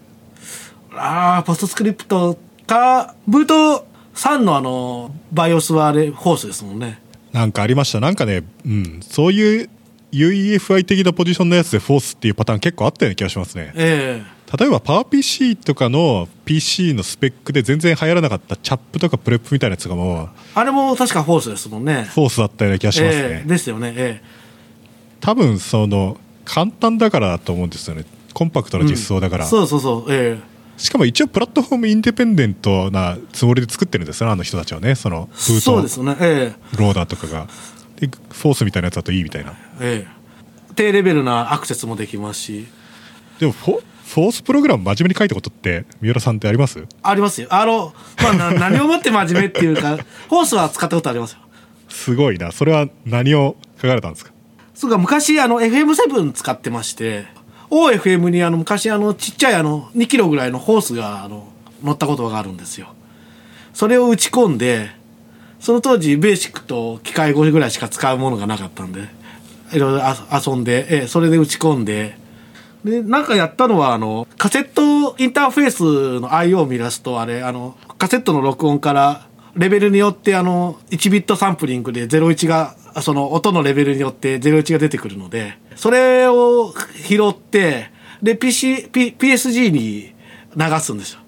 ああポストスクリプトか。ブート3のあのバイオスはあれホースですもんね。なんかありました。なんかね、うん、そういう UEFI 的なポジションのやつでフォースっていうパターン結構あったような気がしますね。え例えば PowerPC とかの PC のスペックで全然流行らなかった CHRP とか PReP みたいなやつとかもえあれも確かホースですもんね。フォースだったような気がしますね、ええですよね。え多分その簡単だからだと思うんですよね。コンパクトえな実装だから、うん。そうそうそう。えしかも一応プラットフォームインディペンデントなつもりで作ってるんですよねあの人たちはね。そのえブートね。え。ローダーとかがでフォースみたいなやつだといいみたいな。ええ。え低レベルなアクセスもできますし。でもフォフォースプログラム真面目に書いたことって三浦さんってあります？ありますよ。あの、まあ、な 何をもって真面目っていうかホースは使ったことありますよ。すごいな。それは何を書かれたんですか？そうか昔あの FM7 使ってまして OFM にあの昔あのちっちゃいあの2キロぐらいのホースがあの乗ったことがあるんですよ。それを打ち込んでその当時ベーシックと機械語ぐらいしか使うものがなかったんでいろいろ遊んで、えそれで打ち込んで。でなんかやったのはあのカセットインターフェースの IO を見出すとあれあのカセットの録音からレベルによってあの1ビットサンプリングで01がその音のレベルによって01が出てくるのでそれを拾ってで PC、P、PSG に流すんですよ。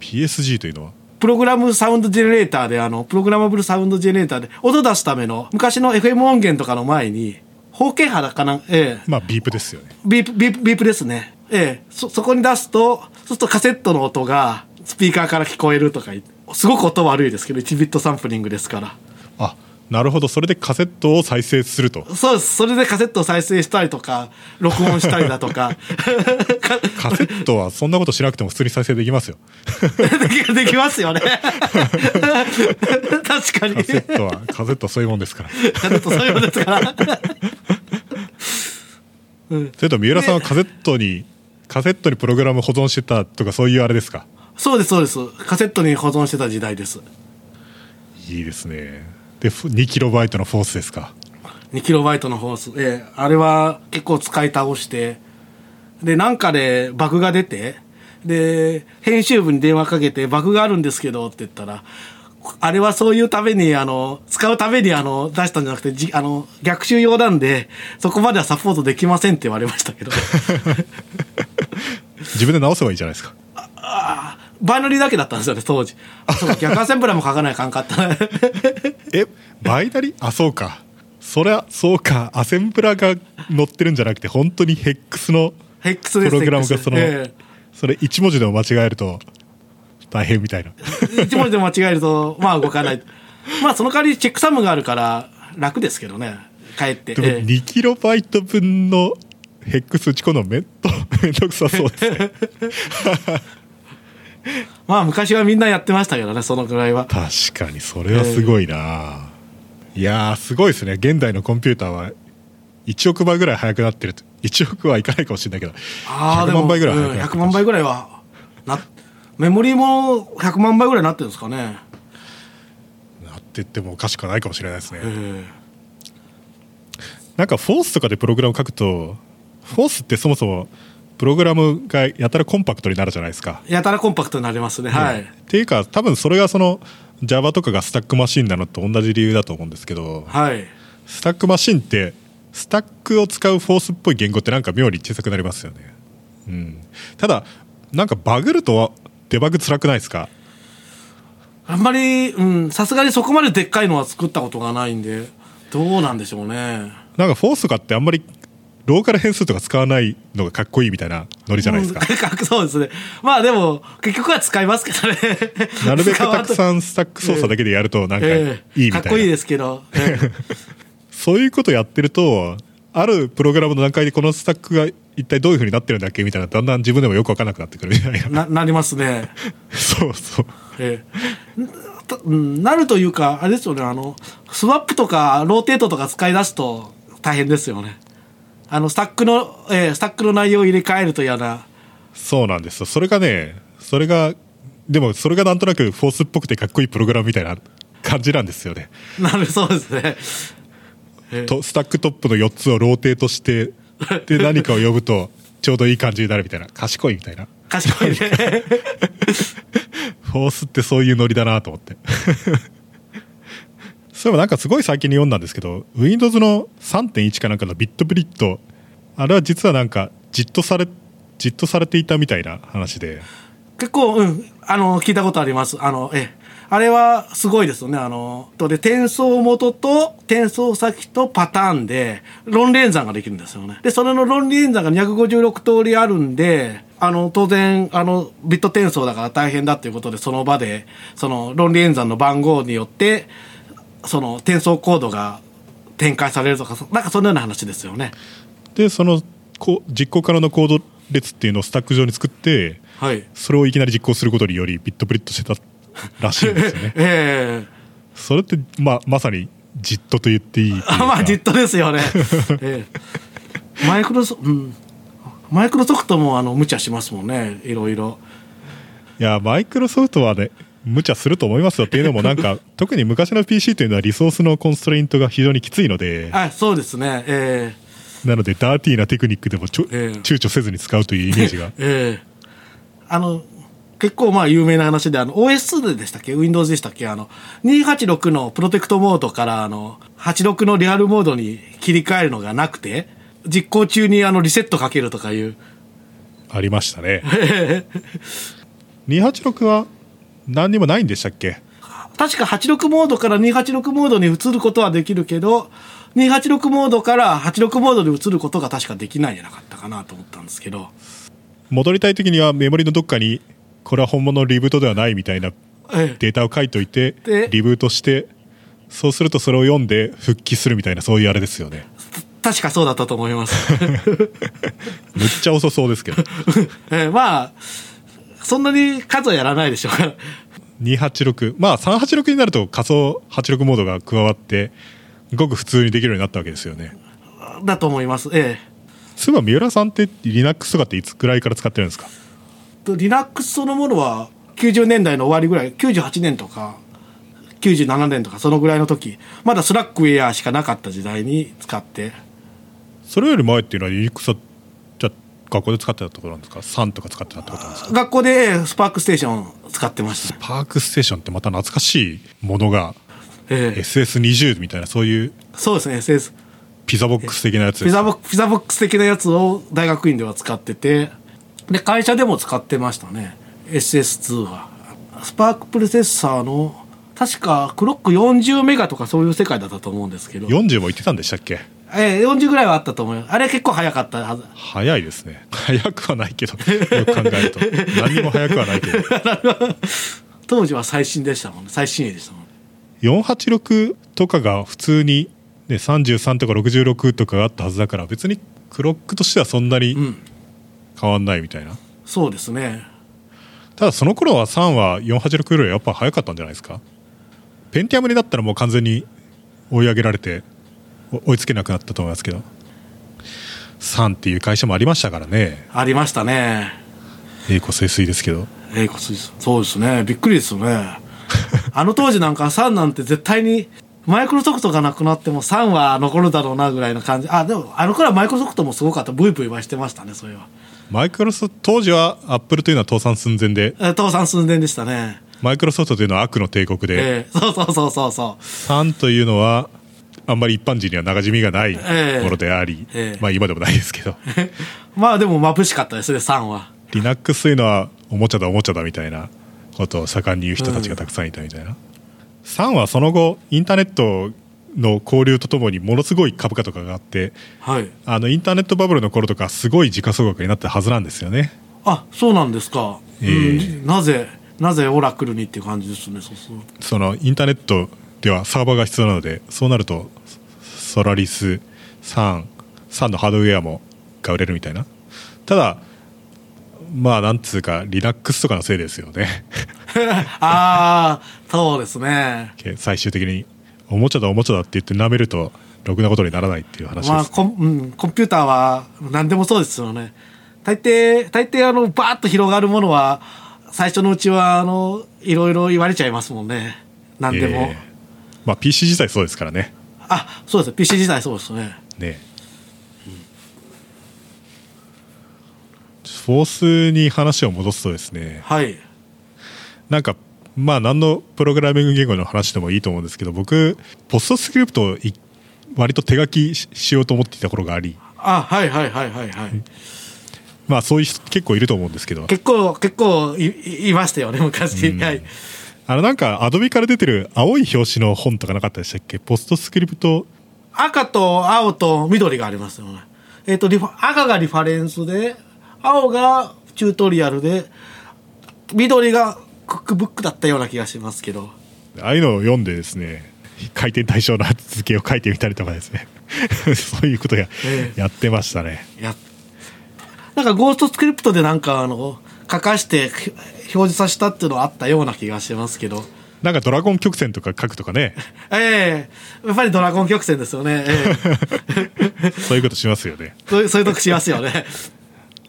PSG というのは？プログラムサウンドジェネレーターで、あの、プログラマブルサウンドジェネレーターで、音出すための、昔の FM 音源とかの前に、方形波だかな、ええまあビープですよねビープ、ビープ、ビープですね。ええそ、そこに出すと、そうするとカセットの音が、スピーカーから聞こえるとかすごく音悪いですけど、1ビットサンプリングですから。あなるほどそれでカセットを再生するとそうです。それでカセットを再生したりとか、録音したりだとか。かカセットはそんなことしなくても普通に再生できますよ できますよね。確かに。カセットはカセットはそういうもんですからカセットそういうのですから。それと三浦さんはカセットにカセットにプログラム保存してたとかそういうあれですか？そうです、そうです。カセットに保存してた時代です。いいですねでふ 2KB のフォースですか？2キロバイトのホース。ええ、あれは結構使い倒して、で、なんかでバグが出て、で、編集部に電話かけて、バグがあるんですけどって言ったら、あれはそういうために、あの、使うために、あの、出したんじゃなくて、じあの、逆襲用なんで、そこまではサポートできませんって言われましたけど。自分で直せばいいじゃないですかバイナリーだけだったんですよね、当時。あそうか逆アセンブラーも書かないかんかった。えバイナリあそうかそりゃそうかアセンブラが載ってるんじゃなくて本当にヘックスのヘックスですプログラムがその、えそれ1文字でも間違えると大変みたいな。え一文字で間違えると、まあ動かない。まあその代わりチェックサムがあるから楽ですけどね、帰って。でもええ。2KB 分のヘックス打ち込むのめんと めんどくさそうですね。まあ昔はみんなやってましたけどね、そのぐらいは。確かにそれはすごいな、いやーすごいですね。現代のコンピューターは1億倍ぐらい速くなってると。1億はいかないかもしれないけど。100あーでも万倍ぐらい速くうんなってる。100万倍ぐらいはなメモリーも100万倍ぐらいになってるんですかね、なってってもおかしくはないかもしれないですね、えなんかフォースとかでプログラム書くとフォースってそもそもプログラムがやたらコンパクトになるじゃないですか、えやたらコンパクトになりますね。はい、っていうか多分それがその Java とかがスタックマシンなのと同じ理由だと思うんですけどはい。スタックマシンってスタックを使うフォースっぽい言語ってなんか妙に小さくなりますよね、うん、ただなんかバグるとデバグ辛くないですか？あんまりうんさすがにそこまででっかいのは作ったことがないんでどうなんでしょうね。なんかフォースとかってあんまりローカル変数とか使わないのがかっこいいみたいなノリじゃないですか、うんそうですね。まあでも結局は使いますけどね。なるべくたくんさんスタック操作だけでやるとなんかいいええ。みたいな、かっこいいですけど、ええそういうことやってるとあるプログラムの段階でこのスタックが一体どういうふうになってるんだっけみたいなだんだん自分でもよく分からなくなってくるみたいな。ななりますね。そうそう。えなるというか、あれですよね、あの、スワップとかローテートとか使い出すと大変ですよね。あの、スタックの、ええスタックの内容を入れ替えると嫌な。そうなんですよ。それがねそれがでもそれがなんとなくフォースっぽくてかっこいいプログラムみたいな感じなんですよね。なるそうですね。ええとスタックトップの4つをローテートして で何かを呼ぶとちょうどいい感じになるみたいな賢いみたいな賢いね。フォースってそういうノリだなと思って そういえばなんかすごい最近に読んだんですけど Windows の3.1かなんかのビットブリットあれは実はなんかじっとされじっとされていたみたいな話で結構、うん、あの、聞いたことあります。あの、ええ。あれはすごいですよね。あの、とで、転送元と転送先とパターンで論理演算ができるんですよね。で、それの論理演算が256通りあるんで、あの、当然、あの、ビット転送だから大変だっていうことで、その場で、その論理演算の番号によって、その転送コードが展開されるとか、そなんかそんなような話ですよね。でそのこう実行可能なコード列っていうのをスタック上に作ってはい。それをいきなり実行することによりビットブリットしてた らしいんですよね。ええそれってままさにじっとと言っていいあまあ、じっとですよね。ええ。マイクロソ、うん。マイクロソフトもあの無茶しますもんね、いろいろ。いやマイクロソフトはね無茶すると思いますよっていうのもなんか 特に昔の PC というのはリソースのコンストレイントが非常にきついので。あ、そうですね。えなのでダーティーなテクニックでもちょ、ええ。躊躇せずに使うというイメージが。え ええ。あの、結構まあ有名な話で、あの、OS でしたっけ ?Windows でしたっけ？あの、286のプロテクトモードから、あの、86のリアルモードに切り替えるのがなくて、実行中にあの、リセットかけるとかいう。ありましたね 286は何にもないんでしたっけ？確か86モードから286モードに移ることはできるけど、286モードから86モードに移ることが確かできないんじゃなかったかなと思ったんですけど。戻りたい時にはメモリのどっかにこれは本物のリブートではないみたいなええ、データを書いといてでリブートしてそうするとそれを読んで復帰するみたいなそういうあれですよね。確かそうだったと思います。むっちゃ遅そうですけど。ええ、まあ、そんなに数はやらないでしょうから。286まあ386になると仮想86モードが加わってごく普通にできるようになったわけですよね。だと思います。えそういえば三浦さんって Linux とかっていつくらいから使ってるんですか？え。と Linux そのものは90年代の終わりぐらい、98年とか、97年とかそのぐらいの時、まだ Slackware しかなかった時代に使って、それより前っていうのは Linux はじゃあ学校で使ってたところなんですか？3とか使ってたってことなんですか？学校で SPARCstation 使ってました。 SPARCstation ってまた懐かしいものがええ。SS20 みたいなそういうそうですね、SS。ピザボックス的なやつピザボックス的なやつを大学院では使ってて、で、会社でも使ってましたね。SS2 は。スパークプロセッサーの、確かクロック40メガとかそういう世界だったと思うんですけど、40も言ってたんでしたっけ？ええ40ぐらいはあったと思います。あれ結構早かったはず。早いですね早くはないけどよく考えると何にも早くはないけど 当時は最新でしたもんね。最新鋭でしたもんね。486とかが普通に、ね、33とか66とかがあったはずだから別にクロックとしてはそんなにうん。変わんないみたいな、そうですね。ただその頃は3は486よりやっぱ早かったんじゃないですか？ペンティアムになったらもう完全に追い上げられてお追いつけなくなったと思いますけど3っていう会社もありましたからねありましたね。栄光清水ですけどええそうですね。びっくりですよね。あの当時なんか3なんて絶対に、マイクロソフトがなくなっても3は残るだろうなぐらいの感じ。あ、でも、あの頃はマイクロソフトもすごかった。ブイブイはしてましたね、それは。マイクロソフト当時はアップルというのは倒産寸前でえー倒産寸前でしたね。マイクロソフトというのは悪の帝国で、ええそうそうそうそうそう。3というのはあんまり一般人には長染みがないもええのであり、ええまあ今でもないですけど まあでも眩しかったですね、3は。Linux というのはおもちゃだおもちゃだみたいなことを盛んに言う人たちがたくさんいたみたいな、3はその後インターネットの交流とともにものすごい株価とかがあってはい。あのインターネットバブルの頃とかすごい時価総額になったはずなんですよねあ、そうなんですか。ええうんなぜ、なぜオラクルにっていう感じですね、そうそう。そのインターネットではサーバーが必要なのでそうなるとソラリス3 3のハードウェアもが売れるみたいなただまあなんつうか Linux とかのせいですよね ああ、そうですね。最終的におもちゃだおもちゃだって言って舐めるとろくなことにならないっていう話です、まあコン、うん、コンピューターは何でもそうですよね。大抵、大抵あの、バーッと広がるものは、最初のうちは、あの、いろいろ言われちゃいますもんね。何でも。えーまあ PC 自体そうですからねあ、そうです。PC 自体そうですね。ねフォースに話を戻すとですねはい。なんかまあ何のプログラミング言語の話でもいいと思うんですけど僕ポストスクリプト割と手書きししようと思っていた頃がありあ、はいはいはいはいはい。まあそういう人結構いると思うんですけど結構、結構い、いいましたよね、昔。はい。あのなんかアドビから出てる青い表紙の本とかなかったでしたっけ？ポストスクリプト赤と青と緑がありますよね。えっ、とリファ、赤がリファレンスで、青がチュートリアルで、緑がクックブックだったような気がしますけど。ああいうのを読んでですね回転対象の図形を書いてみたりとかですね そういうことや,、ええやってましたねやなんかゴーストスクリプトでなんかあの、書かしてひ表示させたっていうのはあったような気がしますけど。なんかドラゴン曲線とか書くとかね ええやっぱりドラゴン曲線ですよね。ええ そういうことしますよねそういうそういうとこしますよね。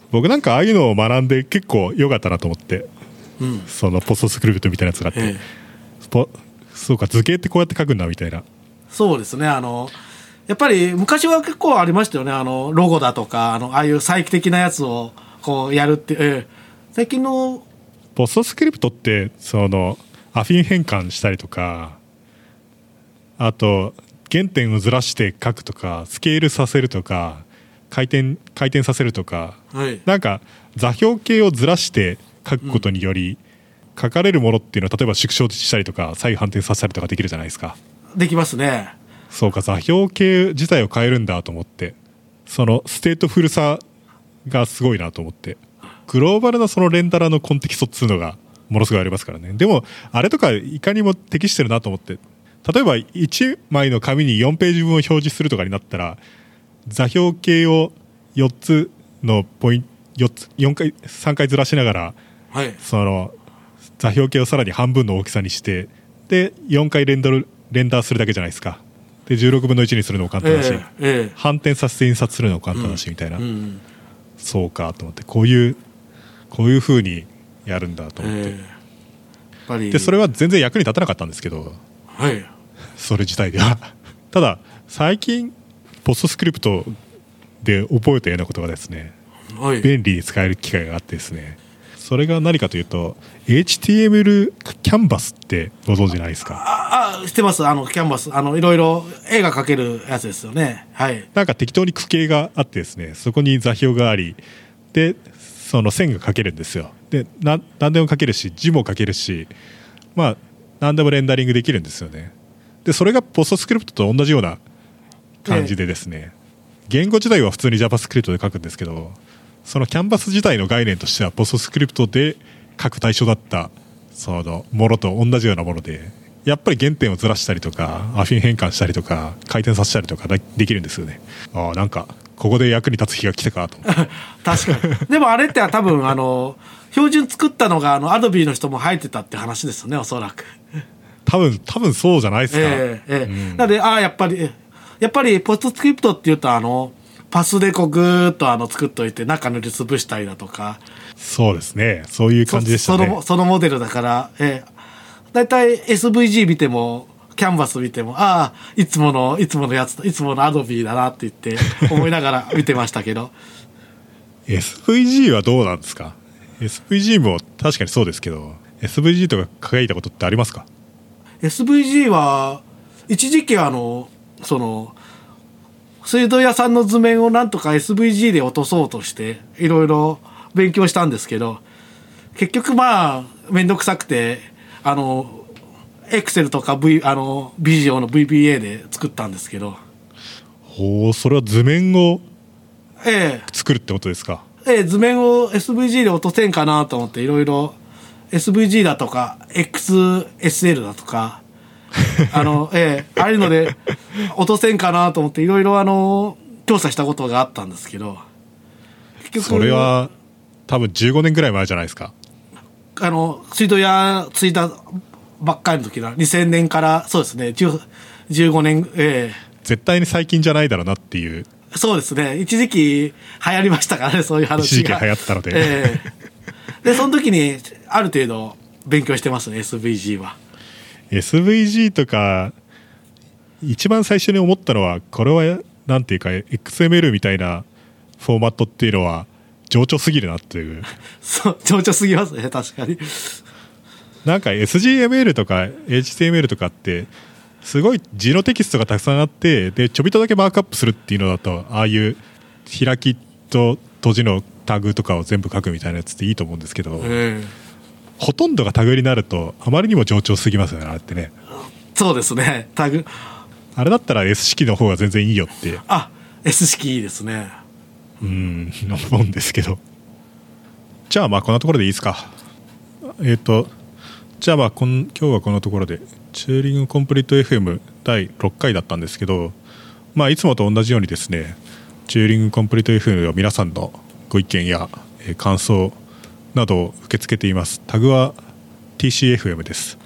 僕なんかああいうのを学んで結構良かったなと思ってうん。そのポストスクリプトみたいなやつがあって、そうか図形ってこうやって書くんだみたいなそうですね。あの、やっぱり昔は結構ありましたよね。あの、ロゴだとか、あの、ああいう再帰的なやつをこうやるって、ええ最近の、ポストスクリプトってそのアフィン変換したりとかあと原点をずらして書くとかスケールさせるとか回転回転させるとかはい。なんか座標系をずらして書くことにより、書かれるものっていうのは例えば縮小したりとか左右反転させたりとかできるじゃないですか。できますね。そうか座標系自体を変えるんだと思ってそのステートフルさがすごいなと思ってグローバルなそのレンダラーのコンテキストっつうのがものすごいありますからね。でもあれとかいかにも適してるなと思って例えば1枚の紙に4ページ分を表示するとかになったら座標系を4つのポイント4つ4回3回ずらしながらはい。その座標系をさらに半分の大きさにしてで4回レンダルレンダーするだけじゃないですか。で16分の1にするのも簡単だし、えええ反転させて印刷するのも簡単だしみたいな、えうん。そうかと思ってこういうこういうふうにやるんだと思って、ええ。やっぱり。でそれは全然役に立たなかったんですけどはい。それ自体では。ただ最近ポストスクリプトで覚えたようなことがですねはい。便利に使える機会があってですねそれが何かというと HTML キャンバスってご存知ないですか？ああ知ってます。あのキャンバス。あのいろいろ絵が描けるやつですよね。はい。なんか適当に区形があってですねそこに座標がありでその線が描けるんですよ。でな何でも描けるし字も描けるしまあ何でもレンダリングできるんですよね。でそれがポストスクリプトと同じような感じでですね、言語自体は普通に JavaScript で書くんですけどそのキャンバス自体の概念としてはポストスクリプトで書く対象だったそのものと同じようなものでやっぱり原点をずらしたりとかアフィン変換したりとか回転させたりとかでできるんですよね。ああなんかここで役に立つ日が来たかと。確かに。でもあれって多分あの標準作ったのがあのアドビーの人も入ってたって話ですよねおそらく。多分多分そうじゃないですか、ええええ。なのでああやっぱりえやっぱりポストスクリプトっていうとあのパスでこうぐーっとあの作っといて中塗りつぶしたりだとか。そうですね。そういう感じでしたね。そそのそのモデルだから、ええ、だいたい SVG 見てもキャンバス見てもああいつものいつものやついつものアドビーだなって言って思いながら見てましたけど。SVG はどうなんですか？SVG も確かにそうですけど SVG とか書いたことってありますか？SVG は一時期あのその水道屋さんの図面をなんとか SVG で落とそうとしていろいろ勉強したんですけど結局まあ面倒くさくてあのエクセルとか、v、あのビジオの VBA で作ったんですけど。ほうそれは図面をえ作るってことですか？えええ図面を SVG で落とせんかなと思っていろいろ SVG だとか XSL だとかあのええああいうので落とせんかなと思っていろいろあの調査したことがあったんですけど結局それは多分15年ぐらい前じゃないですか。あの水道屋ついたばっかりの時だ2000年からそうですね10 15年え絶対に最近じゃないだろうなっていう。えそうですね一時期流行りましたからねそういう話が。一時期流行ったので。ええ。でその時にある程度勉強してますね SVG は SVG とか一番最初に思ったのはこれはなんていうか XML みたいなフォーマットっていうのは情緒すぎるなっていう。そう情緒すぎますね確かに。なんか SGML とか HTML とかってすごい字のテキストがたくさんあってでちょびっとだけマークアップするっていうのだとああいう開きと閉じのタグとかを全部書くみたいなやつっていいと思うんですけど、ええほとんどがタグになるとあまりにも冗長すぎますよねあれってね。そうですね。タグ。あれだったら S 式の方が全然いいよって。あ S 式いいですね。うん思うんですけど。じゃあまあこんなところでいいですか。えっ、とじゃあまあこん今日はこのところで。チューリングコンプリート FM 第6回だったんですけどまあいつもと同じようにですねチューリングコンプリート FM では皆さんのご意見や、えー感想などを受け付けています。タグは TCFM です。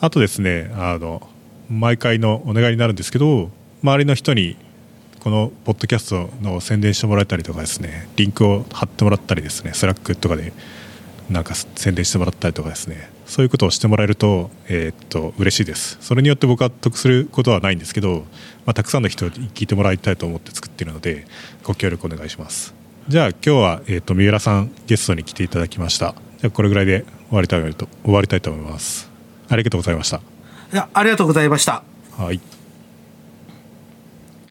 あとですねあの毎回のお願いになるんですけど周りの人にこのポッドキャストの宣伝してもらえたりとかですねリンクを貼ってもらったりですねスラックとかでなんか宣伝してもらったりとかですねそういうことをしてもらえると,、えーっと嬉しいです。それによって僕は得することはないんですけど、まあ、たくさんの人に聞いてもらいたいと思って作っているのでご協力お願いします。じゃあ今日は、えーっと三浦さんゲストに来ていただきました。じゃあこれぐらいで終わりたいと終わりたいと思います。ありがとうございました。いやありがとうございました。はい